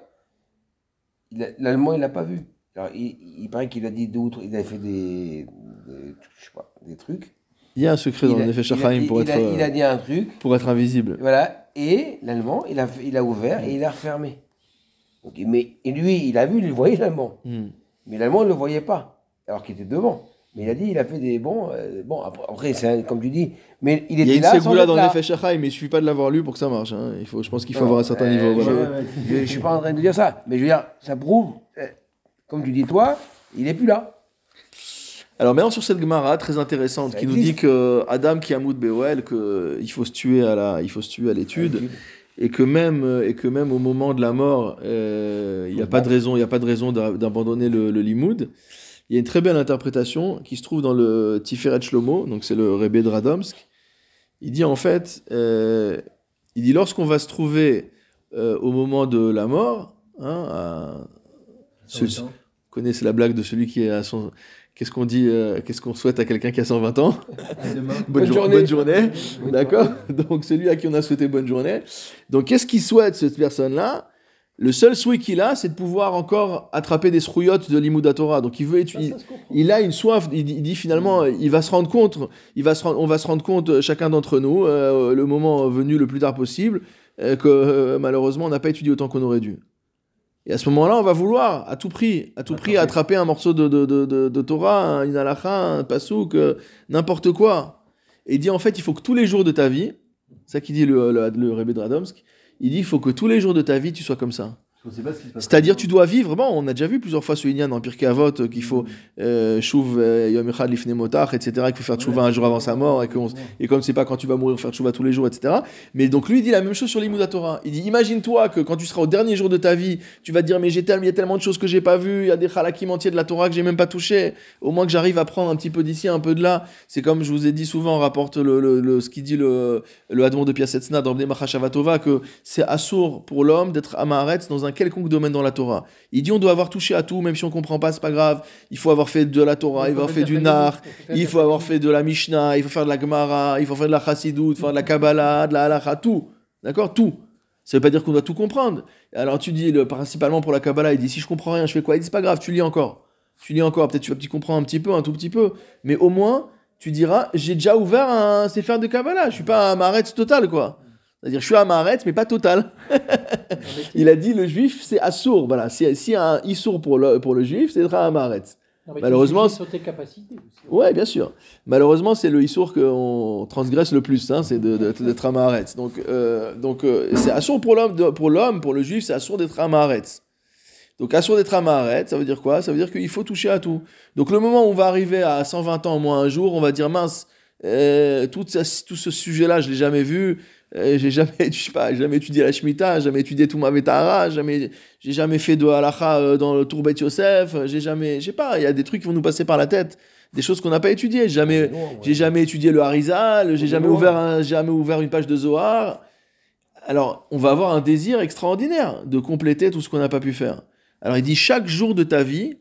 a- l'Allemand il l'a pas vu. Alors, il, il paraît qu'il a dit trois, il avait fait des, des- je sais pas, des trucs. Il y a un secret dans il, le a, Nefesh il a- HaChaim pour, il être, a- il a dit un truc, pour être invisible. voilà, et l'allemand, il a, il a ouvert et il a refermé. Donc, mais et lui, il a vu, il voyait l'allemand. Hmm. Mais l'allemand ne le voyait pas, alors qu'il était devant. Mais il a dit, il a fait des bons. euh, bon, après, un- comme tu dis, mais il Il y était a une là. ségoula dans le là. Nefesh HaChaim, mais il suffit pas de l'avoir lu pour que ça marche. hein. Il faut, je pense qu'il faut Non, avoir un certain niveau. je- voilà. Je suis pas en train de dire ça, mais je veux dire, ça prouve, euh, comme tu dis toi, il est plus là. Alors maintenant sur cette Gemara très intéressante Ça qui nous dit que Adam qui amoud Beoel que il faut se tuer à la il faut se tuer à l'étude et que même euh, et que même au moment de la mort euh, il n'y a pas de raison il y a pas de raison d'a- d'abandonner le, le limoud. Il y a une très belle interprétation qui se trouve dans le Tiferet Shlomo donc c'est le Rebbe de Radomsk. Il dit en fait euh, il dit lorsqu'on va se trouver euh, au moment de la mort hein, à- temps. connaissez la blague de celui qui est à son. Qu'est-ce qu'on dit euh, Qu'est-ce qu'on souhaite à quelqu'un qui a 120 ans? Bonne, Bonne jour- journée. bonne journée. D'accord? Donc, celui à qui on a souhaité bonne journée. Donc, qu'est-ce qu'il souhaite, cette personne-là? Le seul souhait qu'il a, c'est de pouvoir encore attraper des srouillottes de l'Imouda Torah. Donc, il veut étudier. Il a une soif, il dit, il dit finalement, il va se rendre compte, il va se on va se rendre compte, euh, chacun d'entre nous, euh, le moment venu le plus tard possible, euh, que euh, malheureusement, on n'a pas étudié autant qu'on aurait dû. Et à ce moment-là, on va vouloir, à tout prix, à tout prix, attraper un morceau de, de, de, Torah, une halakha, un pasouk, n'importe quoi. Et il dit en fait, il faut que tous les jours de ta vie, c'est ça qu'il dit le, le, le Rebbe il dit il faut que tous les jours de ta vie, tu sois comme ça. C'est-à-dire, tu dois vivre. Bon, on a déjà vu plusieurs fois ce Inyan dans Pirkei Avot euh, qu'il faut euh, Shuv euh, Yom Echad etc. Qu'il faut faire Tchouva un jour avant sa mort et, qu'on- et comme c'est pas quand tu vas mourir, faire Tchouva tous les jours, etc. Mais donc lui, il dit la même chose sur l'Imouda Torah. Il dit imagine-toi que quand tu seras au dernier jour de ta vie, tu vas te dire mais j'ai tellement, il y a tellement de choses que j'ai pas vues, il y a des halakim entiers de la Torah que j'ai même pas touché. Au moins que j'arrive à prendre un petit peu d'ici, un peu de là. C'est comme je vous ai dit souvent, rapporte le, le- le- ce qu'il dit le, le Hadmon de Piasetzna dans Bnei Machashavatova, que c'est assourd pour l'homme d'être amaretz dans un quelconque domaine dans la Torah. Il dit on doit avoir touché à tout, même si on comprend pas, c'est pas grave. Il faut avoir fait de la Torah, il faut avoir fait du Nar, il faut avoir fait de la Mishnah, il faut faire de la Gemara, il faut faire de la Chassidut, faire de la Kabbalah, de la Halacha, tout. D'accord? Tout. Ça veut pas dire qu'on doit tout comprendre. Alors tu dis, le, principalement pour la Kabbalah, il dit si je comprends rien, je fais quoi? Il dit c'est pas grave, tu lis encore. Tu lis encore, peut-être tu vas petit comprendre un petit peu, un tout petit peu. Mais au moins, tu diras, j'ai déjà ouvert un Sefer de Kabbalah, je suis pas un Maharetz total, quoi. C'est-à-dire, je suis un Maharetz, mais pas total. Il a dit, le juif, c'est assour. Voilà, si, si un issour pour le, pour le juif, c'est d'être un Maharetz. malheureusement, sur tes capacités aussi. Ouais, bien sûr. Malheureusement, c'est le issour qu'on transgresse le plus, hein, c'est de- de- d'être un Maharetz. Donc, euh, donc euh, c'est assour pour l'homme, de- pour l'homme, pour le juif, c'est assour d'être un Maharetz. Donc, assour d'être un Maharetz, ça veut dire quoi? Ça veut dire qu'il faut toucher à tout. Donc, le moment où on va arriver à 120 ans, au moins un jour, on va dire mince, euh, tout, ça- tout ce sujet-là, je l'ai jamais vu. Euh, j'ai jamais, je sais pas, jamais étudié la Shemitah, jamais étudié tout ma Vetahara, jamais, j'ai jamais fait de halacha euh, dans le Tour Bet Yosef, j'ai jamais, je sais pas, il y a des trucs qui vont nous passer par la tête, des choses qu'on n'a pas étudiées. Jamais, j'ai jamais étudié le Harizal, j'ai jamais loin. ouvert, un- jamais ouvert une page de Zohar. Alors, on va avoir un désir extraordinaire de compléter tout ce qu'on n'a pas pu faire. Alors, il dit chaque jour de ta vie,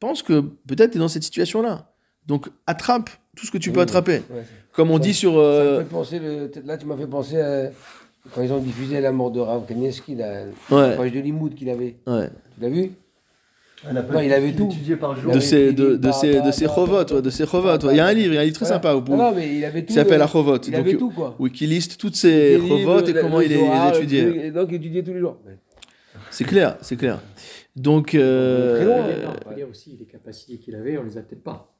pense que peut-être tu es dans cette situation-là. Donc, attrape tout ce que tu peux attraper. Ouais. Comme on Ça- dit sur. Ça euh, me fait penser, le- là tu m'as fait penser à quand ils ont diffusé la mort de Rav Kanievski, la, Ouais. la page de Limoud qu'il avait. ouais. Tu l'as vu Non, il avait tout. étudié par jour. de ses, de, de ses, de ses chovot, de ses chovot. ouais. Il y a un livre, il y a un livre très Voilà. sympa au bout, Non, non, mais il avait tout. qui s'appelle Achovot. Il Donc, avait tout, quoi. oui, qui liste toutes ses chovot et comment il les, étudiait. Donc, il étudiait tous les jours. C'est clair, c'est clair. Donc, euh, Très loin. Aussi les capacités qu'il avait, on les a peut-être pas.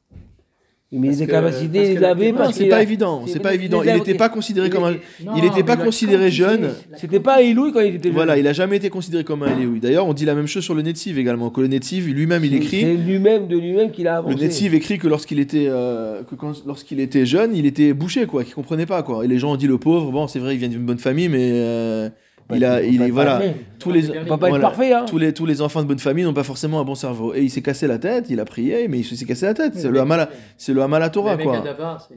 Mais Parce les que- capacités, parce c'est pas évident, c'est pas il évident. Il n'était pas considéré comme un. Il était pas considéré jeune. C'était pas Eloui quand il était jeune. Voilà, il a jamais été considéré comme un Léoui. D'ailleurs, on dit la même chose sur le Netziv également, que le Netziv lui-même il écrit. C'est lui-même de lui-même qu'il a Le avancé. Netziv écrit que lorsqu'il était, euh, que lorsqu'il était jeune, il était bouché, quoi, qu'il comprenait pas, quoi. Et les gens ont dit le pauvre, bon, c'est vrai, il vient d'une bonne famille, mais euh, il a, il est, voilà, tous les, parfait, hein. tous les, tous les enfants de bonne famille n'ont pas forcément un bon cerveau. Et il s'est cassé la tête, il a prié, mais il s'est cassé la tête. C'est le Hamala, c'est le Hamala Torah, quoi.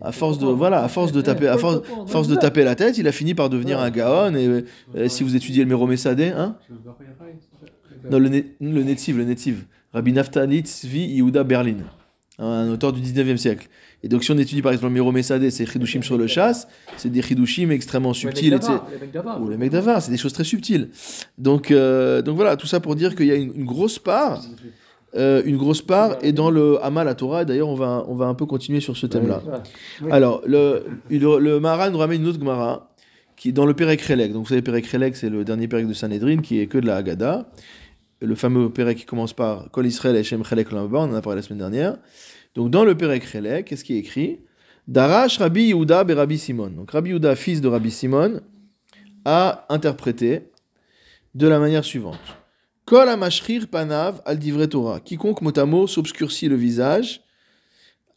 À force de, voilà, à force de taper, à force, force de taper la tête, il a fini par devenir un gaon. Et, euh, si vous étudiez le Méromésadé, hein, non, le, le Netziv, le Netziv, Rabbi Naftali Tzvi Yehuda Berlin, un auteur du 19e siècle. Et donc, si on étudie par exemple le Méromésadé, c'est Chidushim sur le chasse, c'est des Chidushim extrêmement subtils. Ou le mec d'Avar, c'est des choses très subtiles. Donc, euh, donc voilà, tout ça pour dire qu'il y a une, une grosse part, euh, une grosse part, et dans le Hamal à Torah, et d'ailleurs on va, on va un peu continuer sur ce thème-là. Alors, le, le, le nous ramène une autre Gemara, qui est dans le Perek Relek. Donc vous savez, Perek Relek, c'est le dernier Perek de Sanhedrin, qui est que de la Haggadah. Le fameux Perek qui commence par Kol Israël Hashem Relek Lamba, on en a parlé la semaine dernière. Donc dans le Perek Relek, qu'est-ce qui est écrit? Darash Rabbi Yehuda be Rabbi Simon. Donc Rabbi Yehuda, fils de Rabbi Simon, a interprété de la manière suivante. Kol amashrir panav al Torah. Quiconque mot s'obscurcit le visage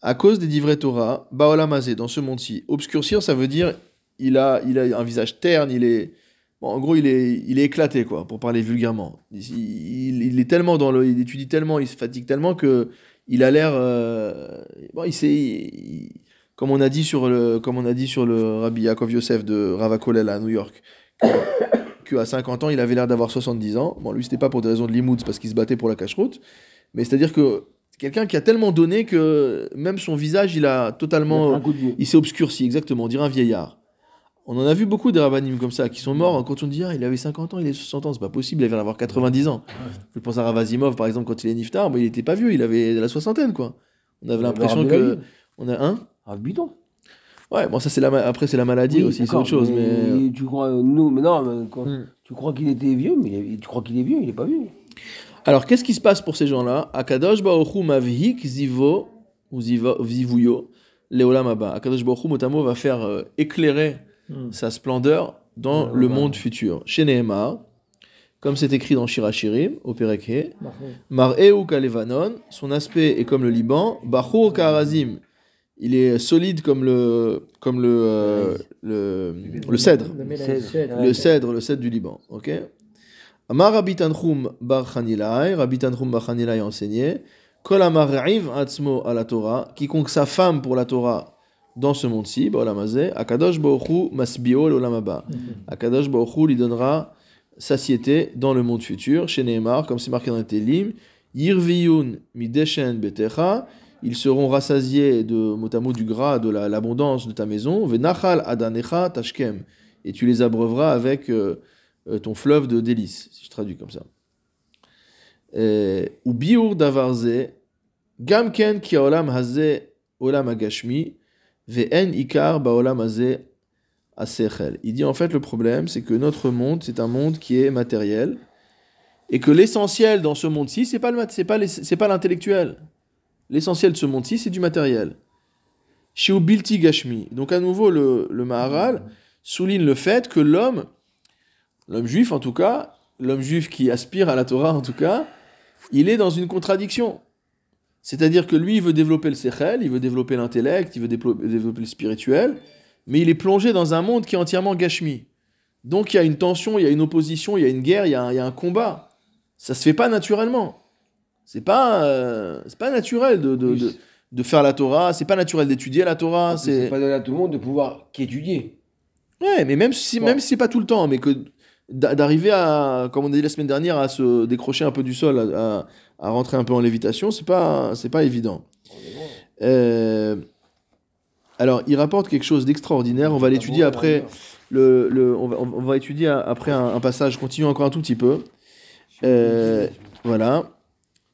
à cause des divrei Torah, baolamazé, dans ce monde-ci. Obscurcir, ça veut dire il a, il a un visage terne, il est... Bon, en gros, il est, il est éclaté, quoi, pour parler vulgairement. Il, il- il est tellement dans le... Il étudie tellement, il se fatigue tellement que il a l'air... euh, bon, il s'est... comme on a dit sur le, comme on a dit sur le Rabbi Yaakov Yosef de Ravakolel à New York, que, à 50 ans, il avait l'air d'avoir 70 ans. Bon, lui, c'était pas pour des raisons de limoud, parce qu'il se battait pour la cache-route. Mais c'est-à-dire que c'est quelqu'un qui a tellement donné que même son visage, il a totalement... Il s'est obscurci, exactement, on dirait un vieillard. On en a vu beaucoup des rabbinim comme ça, qui sont morts quand on dit ah, il avait 50 ans, il est 60 ans, c'est pas possible, il avait avoir 90 ans. Je pense à Ravazimov, par exemple, quand il est niftar, mais il était pas vieux, il avait la soixantaine, quoi. On avait l'impression que. On a un Rav Bidon. Ouais, bon, ça, c'est la ma- après, c'est la maladie Oui, aussi, c'est autre chose, mais. Tu crois, nous, mais non, mais quand- Hmm. tu crois qu'il était vieux, mais tu crois qu'il est vieux, il est pas vieux. Alors, qu'est-ce qui se passe pour ces gens-là? Akadosh Baoru Mavhik Zivo, ou Zivuyo, Leolam Abba. Akadosh Baoru Motamo va faire euh, éclairer Hmm. sa splendeur dans le monde futur. Chez Nehemar, comme c'est écrit dans Shirachirim, au Pereke. Mar'eu Kalevanon, son aspect est comme le Liban, Bachur Karazim, il est solide comme le, comme le, euh, le, le cèdre. Le Cèdre. Le cèdre, du Liban. Ok Amar Rabbi Tanchum Bar Chanilai, Rabbi Tanchum Bar Chanilai a enseigné Kol Amar Riv Atzmo à la Torah, quiconque sa femme pour la Torah dans ce monde-ci, Akadosh Baochu Masbio l'Olamaba. Akadosh Baochu lui donnera satiété dans le monde futur, chez Nehemar, comme c'est marqué dans le Télim, Yirviyun Mideshen Betecha, ils seront rassasiés de motamo du gras, de la- l'abondance de ta maison, Venachal Adanecha Tashkem, et tu les abreuveras avec euh, euh, ton fleuve de délices, si je traduis comme ça. Euh, Ou biur davarze, gamken ki olam haze olam agashmi, ve'en ikar baolam. Il dit en fait le problème, c'est que notre monde, c'est un monde qui est matériel, et que l'essentiel dans ce monde-ci, c'est pas le c'est pas c'est pas l'intellectuel. L'essentiel de ce monde-ci, c'est du matériel. Gashmi. Donc à nouveau, le, le Maharal souligne le fait que l'homme, l'homme juif en tout cas, l'homme juif qui aspire à la Torah en tout cas, il est dans une contradiction. C'est-à-dire que lui, il veut développer le sechel, il veut développer l'intellect, il veut développer le spirituel, mais il est plongé dans un monde qui est entièrement gashmi. Donc il y a une tension, il y a une opposition, il y a une guerre, il y a un, il y a un combat. Ça se fait pas naturellement. C'est pas, euh, c'est pas naturel de, de, de, de faire la Torah, c'est pas naturel d'étudier la Torah. C'est pas donné à tout le monde de pouvoir qu'étudier. ouais, mais même si Bon. même si c'est pas tout le temps, mais que d'arriver à, comme on a dit la semaine dernière, à se décrocher un peu du sol, à, à- rentrer un peu en lévitation, c'est pas c'est pas évident. Euh, alors, il rapporte quelque chose d'extraordinaire. On va l'étudier après. Le, le- on, va, on va étudier après un, un passage. Continue encore un tout petit peu. Euh, voilà.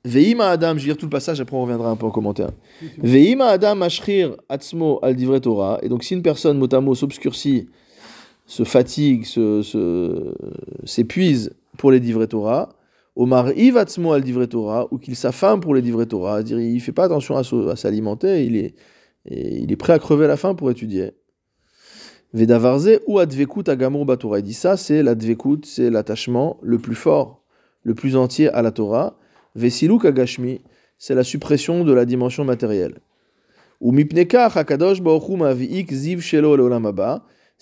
Veima Adam, je vais lire tout le passage, après on reviendra un peu en commentaire. Veima Adam Ashrir Atzmo al Divrei Torah. Et donc si une personne, mot à mot, s'obscurcit, se fatigue, se- se- s'épuise pour les Divrei Torah, Omar Iv Atzmo al Divrei Torah, ou qu'il s'affame pour les Divrei Torah, c'est-à-dire il fait pas attention à, s'alimenter, il est, prêt à crever la faim pour étudier. Vedavarze ou Advekut Agamur Batorah. Il dit ça, c'est l'Advekut, c'est l'attachement le plus fort, le plus entier à la Torah. Vesiluk Agashmi, c'est la suppression de la dimension matérielle.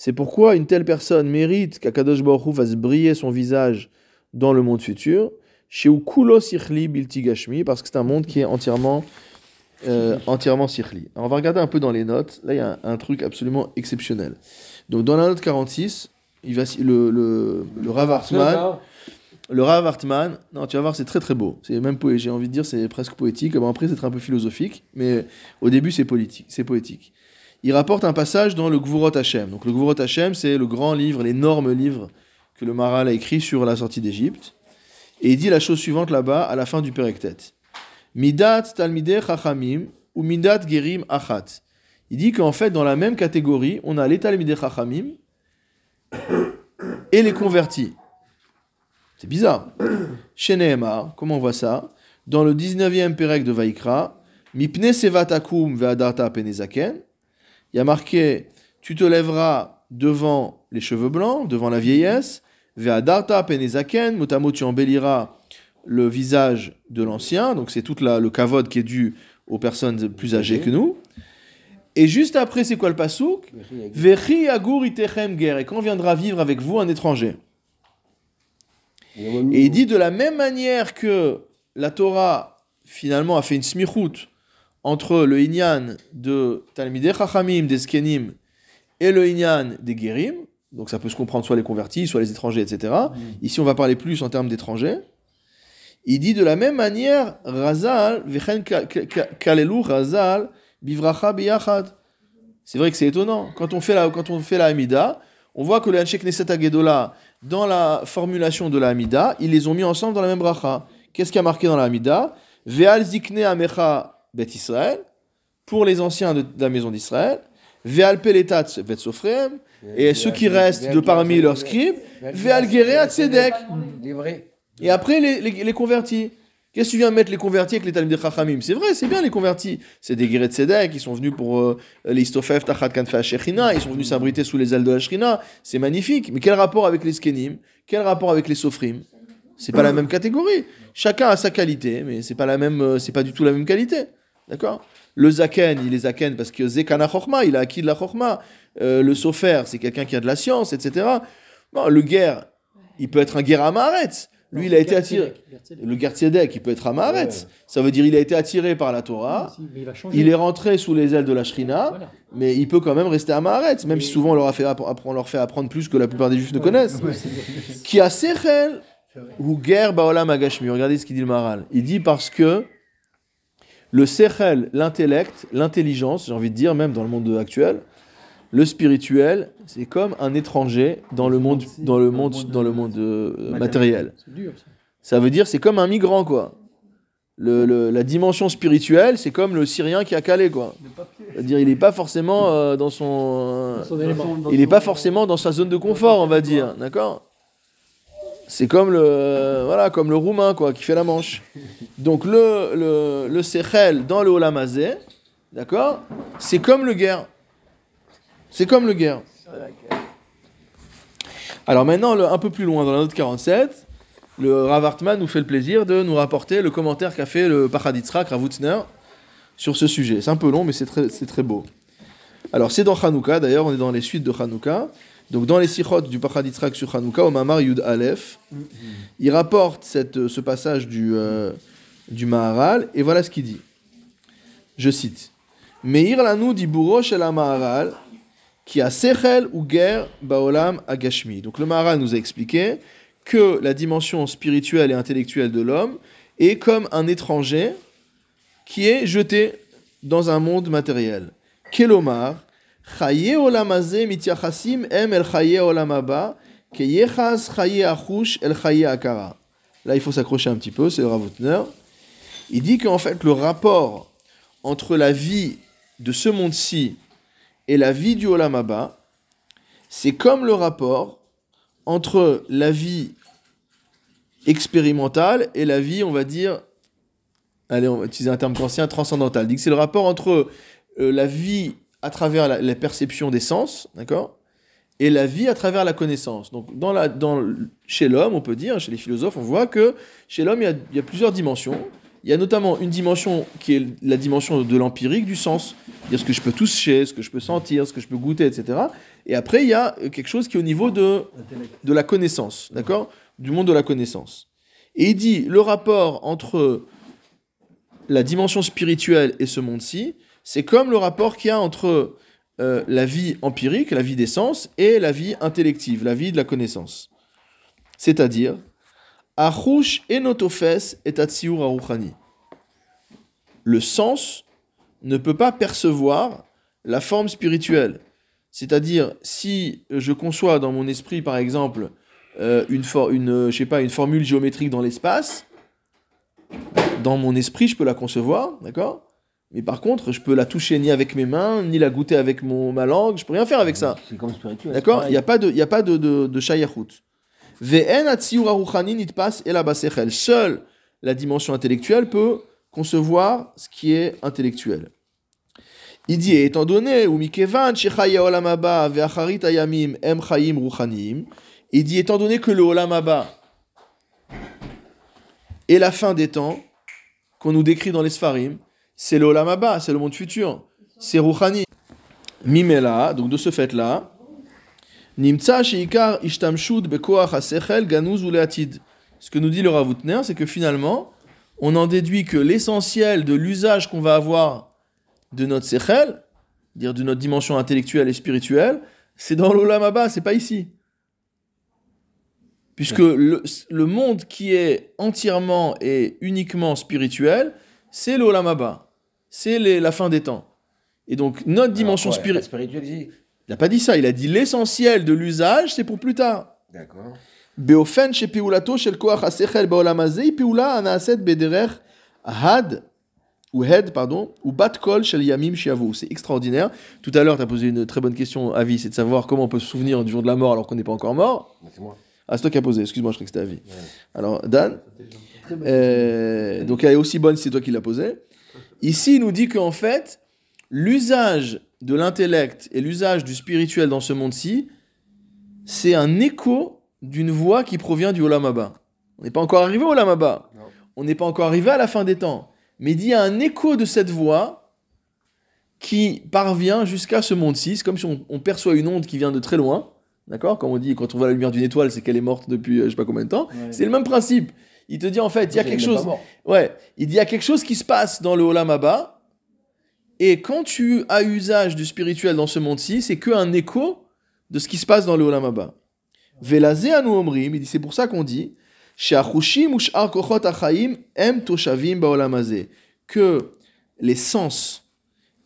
C'est pourquoi une telle personne mérite qu'Akadosh Baruch fasse briller son visage dans le monde futur. Chez Kulo Sichli Bilti Gashmi, parce que c'est un monde qui est entièrement, euh, entièrement on va regarder un peu dans les notes. Là, il y a un, truc absolument exceptionnel. Donc, dans la note 46, il va, le, le, le Rav Hartman, le Rav Hartman, non, tu vas voir, c'est très très beau. C'est même j'ai envie de dire, c'est presque poétique. Après, c'est un peu philosophique, mais au début, c'est politique, c'est poétique. Il rapporte un passage dans le Gvurot Hashem. Donc, le Gvurot Hashem, c'est le grand livre, l'énorme livre que le Maral a écrit sur la sortie d'Égypte. Et il dit la chose suivante là-bas, à la fin du Perektet. Midat Talmideh Chachamim ou Midat Gerim Achat. Il dit qu'en fait, dans la même catégorie, on a les Talmideh Chachamim et les convertis. C'est bizarre. Chez Nehemar, comment on voit ça? Dans le 19e Perek de Vaikra, Mipne Sevatakum Ve'adarta Penezaken, il y a marqué Tu te lèveras devant les cheveux blancs, devant la vieillesse, Ve'adarta Penezaken, motamo tu embelliras le visage de l'ancien, donc c'est tout la- le kavod qui est dû aux personnes plus âgées que nous. Et juste après, c'est quoi le pasouk Vechi agur. Itechem ger, et quand viendra vivre avec vous un étranger? Et il dit de la même manière que la Torah finalement a fait une smichout entre le Inyan de Talmidei Chachamim, des Skenim, et le Inyan des Gerim, donc ça peut se comprendre soit les convertis, soit les étrangers, etc. Ici on va parler plus en termes d'étrangers. Il dit de la même manière, Razal, Vechen ka- ka- ka- Kalelu Razal, Bivracha Biyachad. C'est vrai que c'est étonnant. Quand on fait la, quand on fait la Hamida, on voit que le Hanshek Knesset Agedola, dans la formulation de la Hamida, ils les ont mis ensemble dans la même bracha. Qu'est-ce qui a marqué dans la Hamida? Ve'al zikne amecha bet Israël, pour les anciens de, de la maison d'Israël. Ve'al peletat bet Sofrem, et ceux qui restent de parmi leurs scribes. Ve'al gereat tzedek. Et après, les, les, les convertis. Qu'est-ce que tu viens mettre les convertis avec les Talmud Chachamim? C'est vrai, c'est bien les convertis. C'est des guéret Tzedek, ils sont venus pour euh, les Istofef, Tachat Kanfa Shechina, ils sont venus s'abriter sous les ailes de la Shrina. C'est magnifique. Mais quel rapport avec les Skenim? Quel rapport avec les Sofrim? C'est pas la même catégorie. Chacun a sa qualité, mais c'est pas la même, euh, c'est pas du tout la même qualité. D'accord? Le Zaken, il est Zaken parce que Zekana Chorma, il a acquis de la Chorma. Euh, le Sofer, c'est quelqu'un qui a de la science, etc. Non, le guerre, il peut être un guerre à Maharetz. Lui, il a été attiré. Le Gertzedek, il peut être Amaretz. Ça veut dire il a été attiré par la Torah. Il est rentré sous les ailes de la Shrina, mais il peut quand même rester à Maharetz, même si souvent on leur, a fait appre- on leur fait apprendre plus que la plupart des juifs ne connaissent. Qui a Sechel ou Ger Baolam Agashmi. Regardez ce qu'il dit le Maharal. Il dit parce que le Sechel, l'intellect, l'intelligence, j'ai envie de dire, même dans le monde actuel, le spirituel, c'est comme un étranger dans le monde, dans le monde, dans le monde euh, matériel. Ça. Veut dire c'est comme un migrant quoi. Le, le- la dimension spirituelle, c'est comme le Syrien qui a calé quoi. C'est-à-dire il n'est pas forcément euh, dans son, euh, Son il n'est pas forcément dans sa zone de confort, on va dire, d'accord? C'est comme le voilà comme le roumain quoi qui fait la manche. Donc le le le sechel dans le olamazé, d'accord, c'est comme le guerre. C'est comme le guerre. Alors maintenant, le- un peu plus loin dans la note 47, le Rav Hartman nous fait le plaisir de nous rapporter le commentaire qu'a fait le Pachaditzrak Rav Utzner sur ce sujet. C'est un peu long, mais c'est très, très beau. Alors c'est dans Hanouka, d'ailleurs, on est dans les suites de Hanouka. Donc dans les sichot du Pachaditzrak sur Hanouka, au Mamar Yud Aleph, il rapporte cette, ce passage du, euh, du Maharal, et voilà ce qu'il dit. Je cite. Meir lanu diburo shel Maharal, qui a sechel ou baolam agashmi. Donc le Maharal nous a expliqué que la dimension spirituelle et intellectuelle de l'homme est comme un étranger qui est jeté dans un monde matériel. Kelomar, em el olamaba, ke achush el akara. Là, il faut s'accrocher un petit peu, c'est le Rav Wutner. Il dit qu'en fait, le rapport entre la vie de ce monde-ci et la vie du Olam Abba, c'est comme le rapport entre la vie expérimentale et la vie, on va dire, allez, on va utiliser un terme ancien, transcendantal. Il dit que c'est le rapport entre euh, la vie à travers la, la perception des sens, d'accord et la vie à travers la connaissance. Donc, dans la, dans, chez l'homme, on peut dire, chez les philosophes, on voit que chez l'homme, il, y a- il y a plusieurs dimensions. Il y a notamment une dimension qui est la dimension de l'empirique, du sens. C'est-à-dire ce que je peux toucher, ce que je peux sentir, ce que je peux goûter, etc. Et après, il y a euh, quelque chose qui est au niveau de, de la connaissance, d'accord Du monde de la connaissance. Et il dit, le rapport entre la dimension spirituelle et ce monde-ci, c'est comme le rapport qu'il y a entre euh, la vie empirique, la vie des sens, et la vie intellective, la vie de la connaissance. C'est-à-dire, Achush enotofes et aruchani. Le sens ne peut pas percevoir la forme spirituelle. C'est-à-dire, si je conçois dans mon esprit, par exemple, euh, une, une formule géométrique dans l'espace, dans mon esprit, je peux la concevoir, d'accord? Mais par contre, je peux la toucher ni avec mes mains, ni la goûter avec mon, ma langue, je peux rien faire avec ça. C'est comme spirituel. D'accord? Il n'y a pas de, y a pas de, de, de. Seule la dimension intellectuelle peut concevoir ce qui est intellectuel. Il dit, étant donné, ou mikevan ve'acharit ayamim em chayim ruchanim, il dit, étant donné que le olam haba et la fin des temps, qu'on nous décrit dans les Sfarim, c'est le olam haba, c'est le monde futur, c'est ruchani. Mimela, donc de ce fait-là, Nimtsa sheikar ishtamshut bekoach hasechel ganuz uleatid. Ce que nous dit le Ravutner, c'est que finalement, on en déduit que l'essentiel de l'usage qu'on va avoir de notre sechel, dire de notre dimension intellectuelle et spirituelle, c'est dans l'olam haba, c'est pas ici. Puisque le monde qui est entièrement et uniquement spirituel, c'est l'olam haba. C'est les- la fin des temps. Et donc, notre dimension Alors, quoi, il y a pas spirituelle. de spirituel ici. Il n'a pas dit ça, il a dit l'essentiel de l'usage, c'est pour plus tard. D'accord. באופן שפעולתו של כוח השכל בעולם הזה היא פעולה הנעשית בדרך ההד, ou head, pardon, ou bat kol shel yamim shiavu. C'est extraordinaire. Tout à l'heure, tu as posé une très bonne question, Avi, c'est de savoir comment on peut se souvenir du jour de la mort alors qu'on n'est pas encore mort. C'est moi. Ah, c'est toi qui as posé, excuse-moi, je crois que c'était Avi. Ouais. Alors, Dan, Très bonne euh, donc elle est aussi bonne si c'est toi qui l'as posée. Ici, il nous dit qu'en fait, l'usage de l'intellect et l'usage du spirituel dans ce monde-ci, c'est un écho d'une voix qui provient du Olam Haba. On n'est pas encore arrivé au Olam Haba. Non. On n'est pas encore arrivé à la fin des temps. Mais il y a un écho de cette voix qui parvient jusqu'à ce monde-ci. C'est comme si on, on perçoit une onde qui vient de très loin. D'accord? Comme on dit, quand on voit la lumière d'une étoile, c'est qu'elle est morte depuis euh, je sais pas combien de temps. Ouais. C'est le même principe. Il te dit en fait, il y a quelque chose. Ouais, il dit il y a quelque chose qui se passe dans le Olam Haba. Et quand tu as usage du spirituel dans ce monde-ci, c'est qu'un écho de ce qui se passe dans le Olam Haba. Velazé anu omrim, il dit c'est pour ça qu'on dit que les sens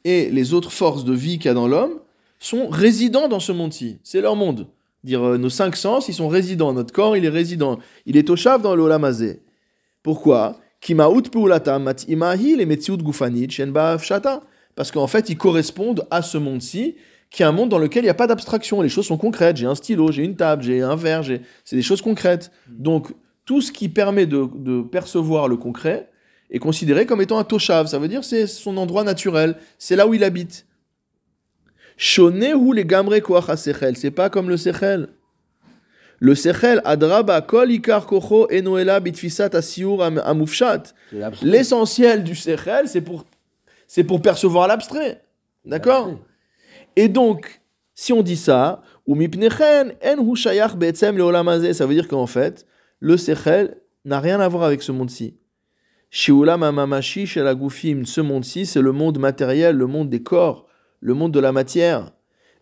et les autres forces de vie qu'il y a dans l'homme sont résidents dans ce monde-ci. C'est leur monde. Dire euh, nos cinq sens, ils sont résidents. Notre corps, il est résident. Il est toshav dans le olam hazeh. Pourquoi. Parce qu'en fait, ils correspondent à ce monde-ci, qui est un monde dans lequel il n'y a pas d'abstraction. Les choses sont concrètes. J'ai un stylo, j'ai une table, j'ai un verre, c'est des choses concrètes. Donc, tout ce qui permet de, de percevoir le concret est considéré comme étant un toshav. Ça veut dire c'est son endroit naturel. C'est là où il habite. Shonehu le gamre koach ha-sechel. C'est pas comme le sechel. Le sechel adraba kol ikar kocho enoela bitfisat asiur am- amufshat. L'essentiel du sechel, c'est pour, c'est pour percevoir l'abstrait. D'accord? Et donc, si on dit ça, ou mipnechen en hu shayach be'etzem hazeh, ça veut dire qu'en fait, le sechel n'a rien à voir avec ce monde-ci. Sheolam amamashi agufim, ce monde-ci, c'est le monde matériel, le monde des corps, le monde de la matière.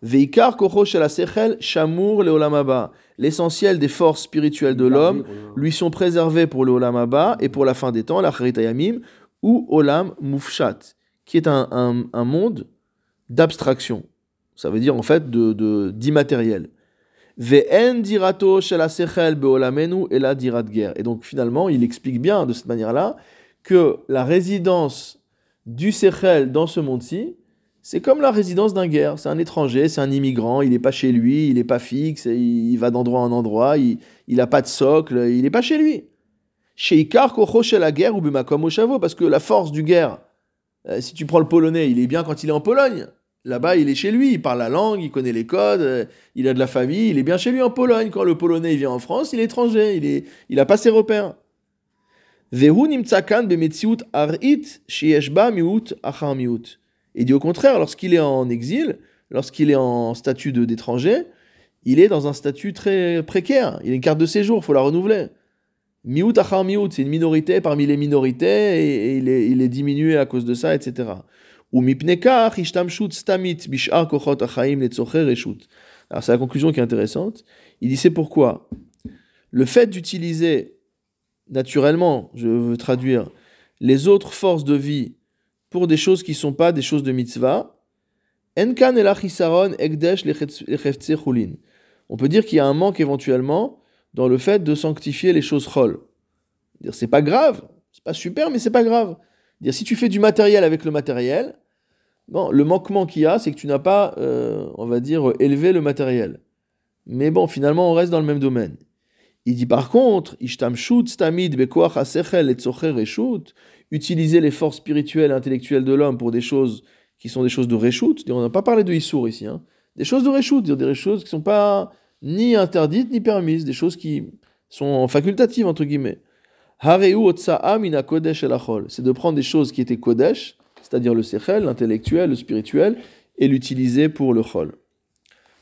Veikar leolam haba. L'essentiel des forces spirituelles de l'homme lui sont préservés pour le Olam Haba et pour la fin des temps, la Charitayamim, ou Olam Mufshat, qui est un, un- monde d'abstraction. Ça veut dire en fait de, d'immatériel. Ve'en be'olamenu ela dirat. Et donc finalement, il explique bien de cette manière-là que la résidence du Sechel dans ce monde-ci, c'est comme la résidence d'un guerre. C'est un étranger, c'est un immigrant, il n'est pas chez lui, il n'est pas fixe, il va d'endroit en endroit, il n'a pas de socle, il n'est pas chez lui. Chez Ikar, chez la guerre, ou Bemakom Oshavo, parce que la force du guerre, euh, si tu prends le polonais, il est bien quand il est en Pologne. Là-bas, il est chez lui, il parle la langue, il connaît les codes, euh, il a de la famille, il est bien chez lui en Pologne. Quand le polonais vient en France, il est étranger, il est, il pas ses repères. Vehu nimtsakan miut achar miut. Il dit au contraire, lorsqu'il est en exil, lorsqu'il est en statut d'étranger, il est dans un statut très précaire. Il a une carte de séjour, il faut la renouveler. Miut achar miut, c'est une minorité parmi les minorités et, il, est, diminué à cause de ça, etc. Ou mipne kach ishtamshut stamit bishar kochot achaim reshut. Alors c'est la conclusion qui est intéressante. Il dit c'est pourquoi? Le fait d'utiliser naturellement, je veux traduire, les autres forces de vie pour des choses qui ne sont pas des choses de mitzvah. On peut dire qu'il y a un manque éventuellement dans le fait de sanctifier les choses chol. Dire c'est pas grave, c'est pas super, mais c'est pas grave. Dire si tu fais du matériel avec le matériel, bon, le manquement qu'il y a, c'est que tu n'as pas, euh, on va dire, élevé le matériel. Mais bon, finalement, on reste dans le même domaine. Il dit par contre, utiliser les forces spirituelles et intellectuelles de l'homme pour des choses qui sont des choses de reshut. On n'a pas parlé de issour ici, hein. Des choses de dire des choses qui sont pas ni interdites ni permises, des choses qui sont facultatives entre guillemets. C'est de prendre des choses qui étaient kodesh, c'est-à-dire le sechel, l'intellectuel, le spirituel, et l'utiliser pour le chol.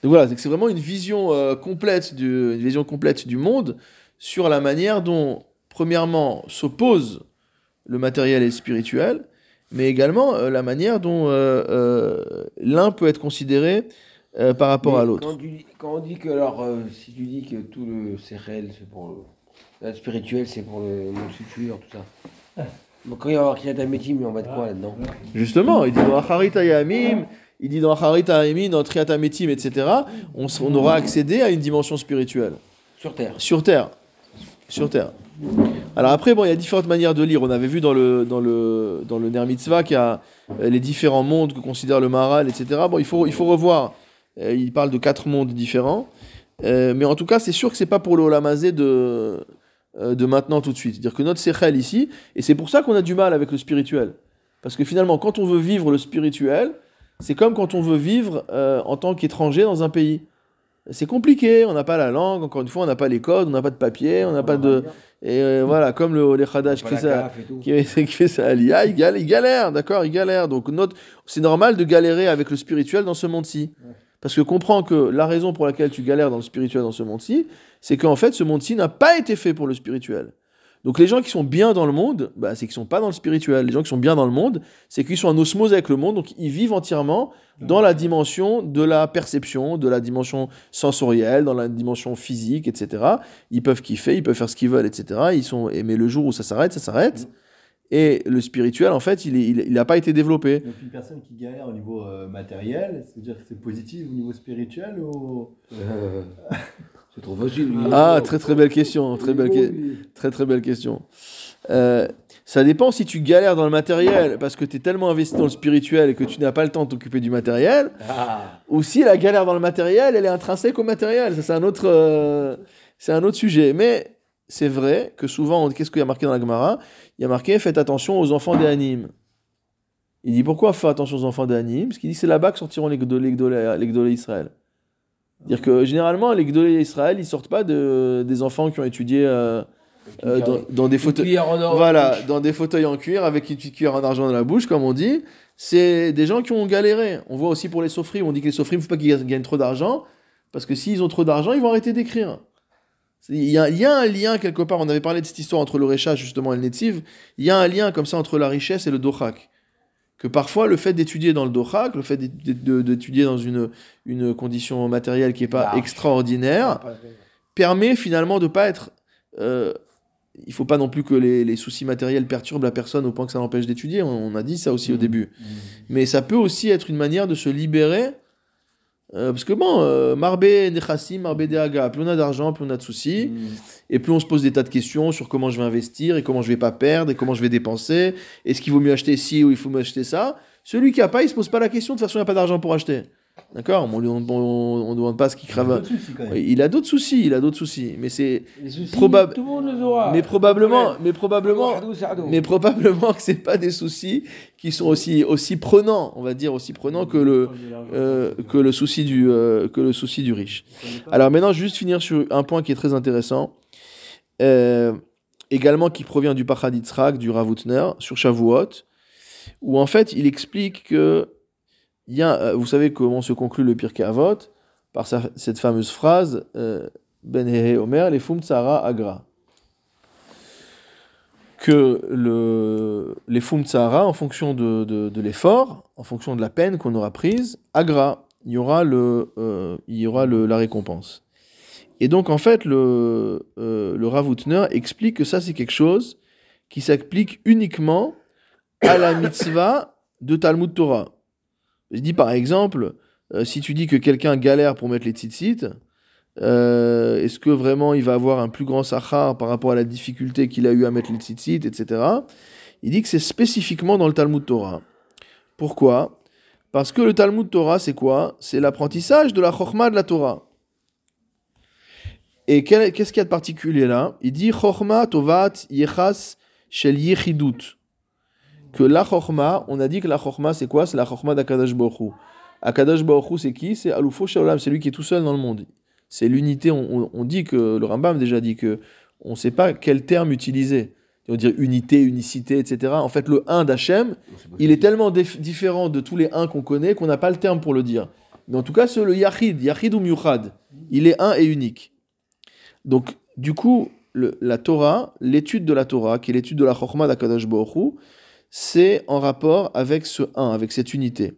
Donc voilà, c'est vraiment une vision euh, complète du, une vision complète du monde sur la manière dont, premièrement, s'opposent le matériel et le spirituel, mais également euh, la manière dont euh, euh, l'un peut être considéré euh, par rapport Mais à l'autre. Quand, on dit que, alors, euh, si tu dis que tout le CRL, c'est pour le, le spirituel, c'est pour le monde futur, tout ça. Donc, quand il va y avoir Kriyat Metim, on va être quoi là-dedans? Justement, il dit dans Acharit Hayamim, il dit dans Acharit Hayamim, dans Triat Ametim, etc., on, on aura accédé à une dimension spirituelle. Sur Terre. Sur Terre. Sur Terre. Alors après, bon, il y a différentes manières de lire. On avait vu dans le, dans le, dans le Ner Mitzvah qu'il y a euh, les différents mondes que considère le Maral, etc. Bon, il faut, il faut revoir. Euh, il parle de quatre mondes différents. Euh, mais en tout cas, c'est sûr que c'est pas pour le Olamazé de, de maintenant tout de suite. C'est-à-dire que notre Sechel ici, et c'est pour ça qu'on a du mal avec le spirituel. Parce que finalement, quand on veut vivre le spirituel, c'est comme quand on veut vivre en tant qu'étranger dans un pays. C'est compliqué, on n'a pas la langue, encore une fois, on n'a pas les codes, on n'a pas de papier, on n'a pas de... Et euh, voilà, comme le, Khadash Pas qui qui, qui fait ça à l'IA, il, gal- il galère, d'accord, il galère. Donc notre, c'est normal de galérer avec le spirituel dans ce monde-ci. Parce que comprends que la raison pour laquelle tu galères dans le spirituel dans ce monde-ci, c'est qu'en fait, ce monde-ci n'a pas été fait pour le spirituel. Donc les gens qui sont bien dans le monde, bah, c'est qu'ils sont pas dans le spirituel. Les gens qui sont bien dans le monde, c'est qu'ils sont en osmose avec le monde, donc ils vivent entièrement dans la dimension de la perception, de la dimension sensorielle, dans la dimension physique, etc. Ils peuvent kiffer, ils peuvent faire ce qu'ils veulent, etc. Ils sont, et- mais le jour où ça s'arrête, ça s'arrête. Et le spirituel, en fait, il n'a il, il a pas été développé. Donc une personne qui galère au niveau euh, matériel, c'est-à-dire que c'est positif au niveau spirituel ou... Euh, c'est trop facile. Ah, très très belle question, très belle, très très belle question. Euh, ça dépend si tu galères dans le matériel parce que tu es tellement investi dans le spirituel et que tu n'as pas le temps de t'occuper du matériel, Ah, ou si la galère dans le matériel, elle est intrinsèque au matériel. Ça, c'est un autre, euh, c'est un autre sujet. Mais c'est vrai que souvent, on- qu'est-ce qu'il y a marqué dans la Gemara? Il y a marqué faites attention aux enfants des animes. Il dit pourquoi faire attention aux enfants des animes Parce qu'il dit c'est là-bas que sortiront les Gdolé Gdolé- les Gdolé Israël. Dire que généralement, les Gdolé Israël, ils sortent pas de, des enfants qui ont étudié euh, euh, dans, dans des fauteuils. en or. Voilà, dans des fauteuils en cuir avec une petite cuillère en argent dans la bouche, comme on dit. C'est des gens qui ont galéré. On voit aussi pour les sophrines, on dit que les sophrines, il ne faut pas qu'ils gagnent trop d'argent, parce que s'ils ont trop d'argent, ils vont arrêter d'écrire. Il y, a, il y a un lien quelque part, on avait parlé de cette histoire entre le Recha justement et le Netziv, il y a un lien comme ça entre la richesse et le Dohak. Que parfois le fait d'étudier dans le Dohak, le fait d'étudier dans une, une condition matérielle qui n'est pas Large. extraordinaire, permet finalement de pas être. euh, il faut pas non plus que les, les soucis matériels perturbent la personne au point que ça l'empêche d'étudier. On, on a dit ça aussi au Mhm. début. Mais ça peut aussi être une manière de se libérer Euh, parce que bon, euh, Marbé Nechassim, Marbé Dehaga, plus on a d'argent, plus on a de soucis. Mm. Et plus on se pose des tas de questions sur comment je vais investir et comment je vais pas perdre et comment je vais dépenser. Est-ce qu'il vaut mieux acheter ci ou il faut mieux acheter ça Celui qui a pas, il se pose pas la question. De toute façon, il n'a pas d'argent pour acheter. D'accord On ne demande pas ce qu'il crave. Il a d'autres soucis, il a d'autres soucis. Mais c'est. Probable- tout le monde les aura. mais probablement, mais probablement, mais probablement que c'est pas des soucis qui sont aussi, aussi prenants, on va dire, aussi prenants que le, euh, que le souci du, euh, que le souci du riche. Alors maintenant, juste finir sur un point qui est très intéressant, euh, également qui provient du Pachad Yitzhak, du Ravutner, sur Shavuot, où en fait il explique que il y a, euh, vous savez comment se conclut le Pirkei Avot par cette fameuse phrase euh, Ben Hehe Omer, les Fum Tsara Agra. Que le, les Fum Tsara, en fonction de, de- l'effort, en fonction de la peine qu'on aura prise, Agra, il y aura, le, euh, il y aura le- la récompense. Et donc, en fait, le, euh, le explique que ça, c'est quelque chose qui s'applique uniquement à la mitzvah de Talmud Torah. Je dis par exemple, euh, si tu dis que quelqu'un galère pour mettre les tzitzit, euh, est-ce que vraiment il va avoir un plus grand sachar par rapport à la difficulté qu'il a eu à mettre les tzitzit, etc. Il dit que c'est spécifiquement dans le Talmud Torah. Pourquoi? Parce que le Talmud Torah, c'est quoi? C'est l'apprentissage de la chorma de la Torah. Et qu'est-ce qu'il y a de particulier là? Il dit chorma tovat yechas shel yechidut. Que la chorma, on a dit que la chorma, c'est quoi? C'est la chorma d'Akadash Baruch Hu. Akadash Baruch Hu, c'est qui? C'est Alufo Shalom, c'est lui qui est tout seul dans le monde. C'est l'unité, on, on- on dit que, le Rambam déjà dit que on ne sait pas quel terme utiliser. On dire unité, unicité, etc. En fait, le 1 d'Hachem, il est tellement dif- différent de tous les 1 qu'on connaît qu'on n'a pas le terme pour le dire. Mais en tout cas, c'est le Yachid, Yachid ou Miuchad. Il est un et unique. Donc, du coup, le- la Torah, l'étude de la Torah, qui est l'étude de la Chokhmah d'Akadash Baruch c'est en rapport avec ce 1, avec cette unité.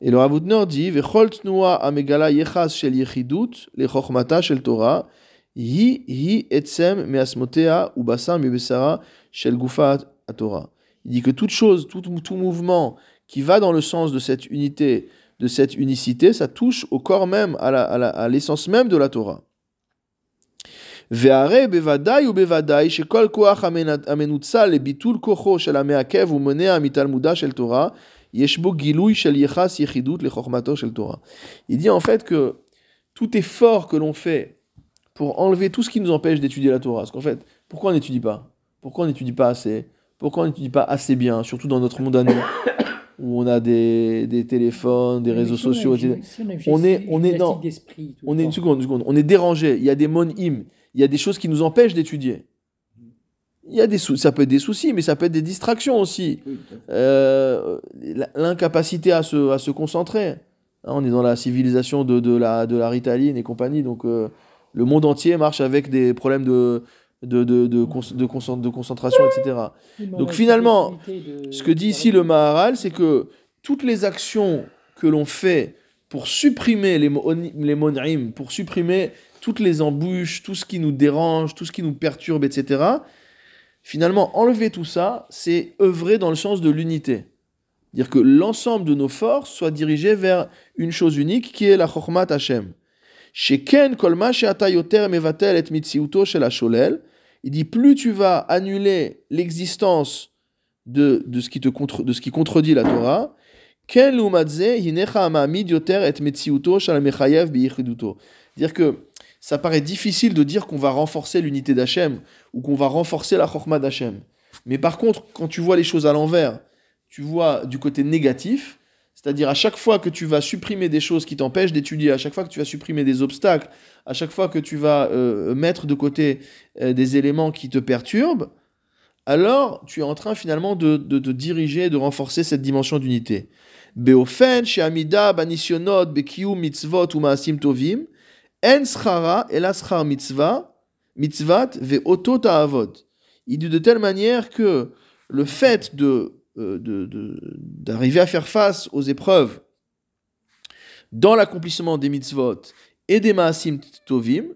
Et le Ravutner dit Vechol tnua amegala yechas shel yechidut le chokhmata shel Torah hi hi etzem measmotea ubasa mebesara shel gufa Torah. Il dit que toute chose, tout, tout mouvement qui va dans le sens de cette unité, de cette unicité, ça touche au corps même, à l'essence même de la Torah. והרי בוודאי ובוודאי שכל כוח המנ- המנוצל לביטול כוחו של המעכב ומונע מתלמודה של תורה, יש בו גילוי של יחס יחידות לחוכמתו של תורה. Il dit en fait que tout effort que l'on fait pour enlever tout ce qui nous empêche d'étudier la Torah, parce qu'en fait, pourquoi on n'étudie pas Pourquoi on n'étudie pas assez Pourquoi on n'étudie pas assez bien, surtout dans notre monde à nous, où on a des, des téléphones, des réseaux sociaux, etc. On est- on est dans- On est une seconde, une seconde. On est dérangé. Il y a des monim. il y a des choses qui nous empêchent d'étudier. Il y a des sou- ça peut être des soucis, mais ça peut être des distractions aussi. Euh, L'incapacité à se, à se concentrer. Hein, on est dans la civilisation de, de la, de la ritaline et compagnie, donc euh, le monde entier marche avec des problèmes de, de, de, de, de concent- de concentration, etc. Donc finalement, Ce que dit ici le Maharal, c'est que toutes les actions que l'on fait pour supprimer les, mo- les monrim, pour supprimer toutes les embûches, tout ce qui nous dérange, tout ce qui nous perturbe, etc., finalement, enlever tout ça, c'est œuvrer dans le sens de l'unité. Dire que l'ensemble de nos forces soit dirigé vers une chose unique qui est la Chokhmat Hashem. Sheken kolma she'ata yoter mevatel et mitziuto shel hasholel. Il dit plus tu vas annuler l'existence de, de, ce qui te contre, de ce qui contredit la Torah. Dire que ça paraît difficile de dire qu'on va renforcer l'unité d'Hachem ou qu'on va renforcer la Chokhmah d'Hachem. Mais par contre, quand tu vois les choses à l'envers, tu vois du côté négatif, c'est-à-dire à chaque fois que tu vas supprimer des choses qui t'empêchent d'étudier, à chaque fois que tu vas supprimer des obstacles, à chaque fois que tu vas euh, mettre de côté euh, des éléments qui te perturbent, alors tu es en train finalement de, de, diriger, de renforcer cette dimension d'unité. Beofen, mitzvot tovim, en schara, ela schar mitzvah, mitzvat, ve'oto ta'avod. Il dit de telle manière que le fait euh, de- d'arriver à faire face aux épreuves dans l'accomplissement des mitzvot et des maasim tovim,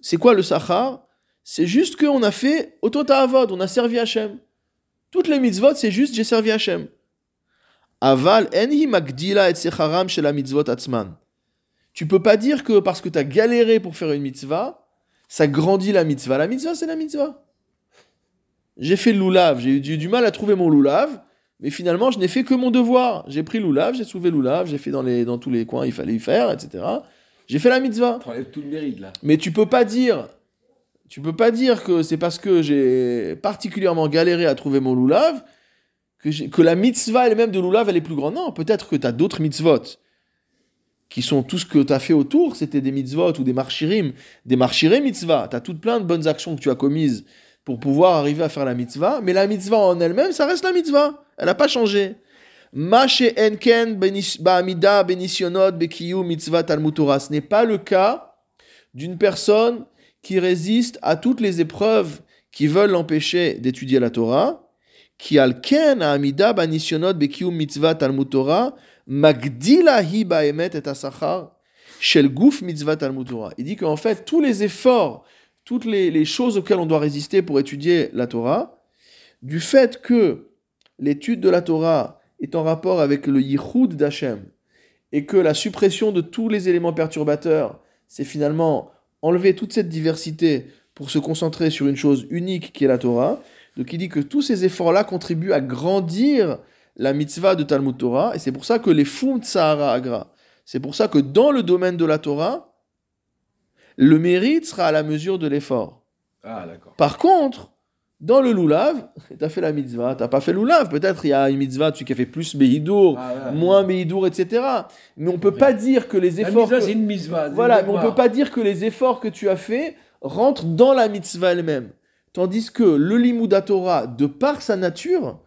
c'est quoi le sachar C'est juste qu'on a fait avod, on a servi Hachem. Toutes les mitzvot, c'est juste j'ai servi Hachem. Aval enhi magdila et secharam shel mitzvot atzman. Tu peux pas dire que parce que tu as galéré pour faire une mitzvah, ça grandit la mitzvah. La mitzvah, c'est la mitzvah. J'ai fait le loulav, j'ai eu du, mal à trouver mon loulav, mais finalement, je n'ai fait que mon devoir. J'ai pris loulav, j'ai soulevé le loulav, j'ai fait dans, les, dans tous les coins, il fallait y faire, etc. J'ai fait la mitzvah. T'enlèves tout le mérite là. Mais tu peux pas dire, tu peux pas dire que c'est parce que j'ai particulièrement galéré à trouver mon loulav que, que la mitzvah elle-même de loulav elle est plus grande. Non, peut-être que tu as d'autres mitzvot qui sont tout ce que tu as fait autour, c'était des mitzvot ou des marchirim, des marchirim mitzvah. Tu as toutes plein de bonnes actions que tu as commises pour pouvoir arriver à faire la mitzvah, mais la mitzvah en elle-même, ça reste la mitzvah. Elle n'a pas changé. Enken ba'amida benisyonot bekiyu mitzvah. Ce n'est pas le cas d'une personne qui résiste à toutes les épreuves qui veulent l'empêcher d'étudier la Torah, qui alken amida banisyonot bekiyu mitzvah talmud Torah, magdila hi ba'emet et asachar shel. Il dit qu'en fait, tous les efforts, toutes les, les choses auxquelles on doit résister pour étudier la Torah, du fait que l'étude de la Torah est en rapport avec le yichud d'Hachem, et que la suppression de tous les éléments perturbateurs, c'est finalement enlever toute cette diversité pour se concentrer sur une chose unique qui est la Torah. Donc il dit que tous ces efforts-là contribuent à grandir la mitzvah de Talmud Torah, et c'est pour ça que les Fum Sahara Agra, c'est pour ça que dans le domaine de la Torah, le mérite sera à la mesure de l'effort. Ah, d'accord. Par contre, dans le loulav, tu as fait la mitzvah, tu pas fait loulav. Peut-être il y a une mitzvah, tu qui a fait plus Behidour, Ah, moins Behidour, etc. Mais on peut pas dire que les La efforts. mitzvah, que- c'est une mitzvah. Voilà, mais on peut pas dire que les efforts que tu as fait rentrent dans la mitzvah elle-même. Tandis que le Limouda Torah, de par sa nature,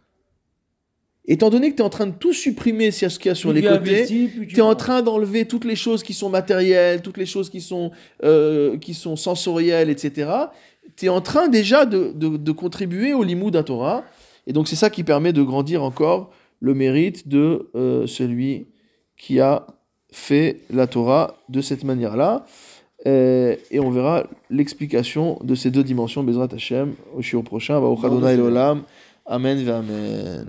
étant donné que tu es en train de tout supprimer ce qu'il y a sur Plus les tu côtés, tu es en train d'enlever toutes les choses qui sont matérielles, toutes les choses qui sont, euh, qui sont sensorielles, etc. Tu es en train déjà de, de- de contribuer au limou d'un Torah. Et donc c'est ça qui permet de grandir encore le mérite de euh, celui qui a fait la Torah de cette manière-là. Euh, et on verra l'explication de ces deux dimensions, Bezrat Hashem, au shiur prochain. Amen Amen.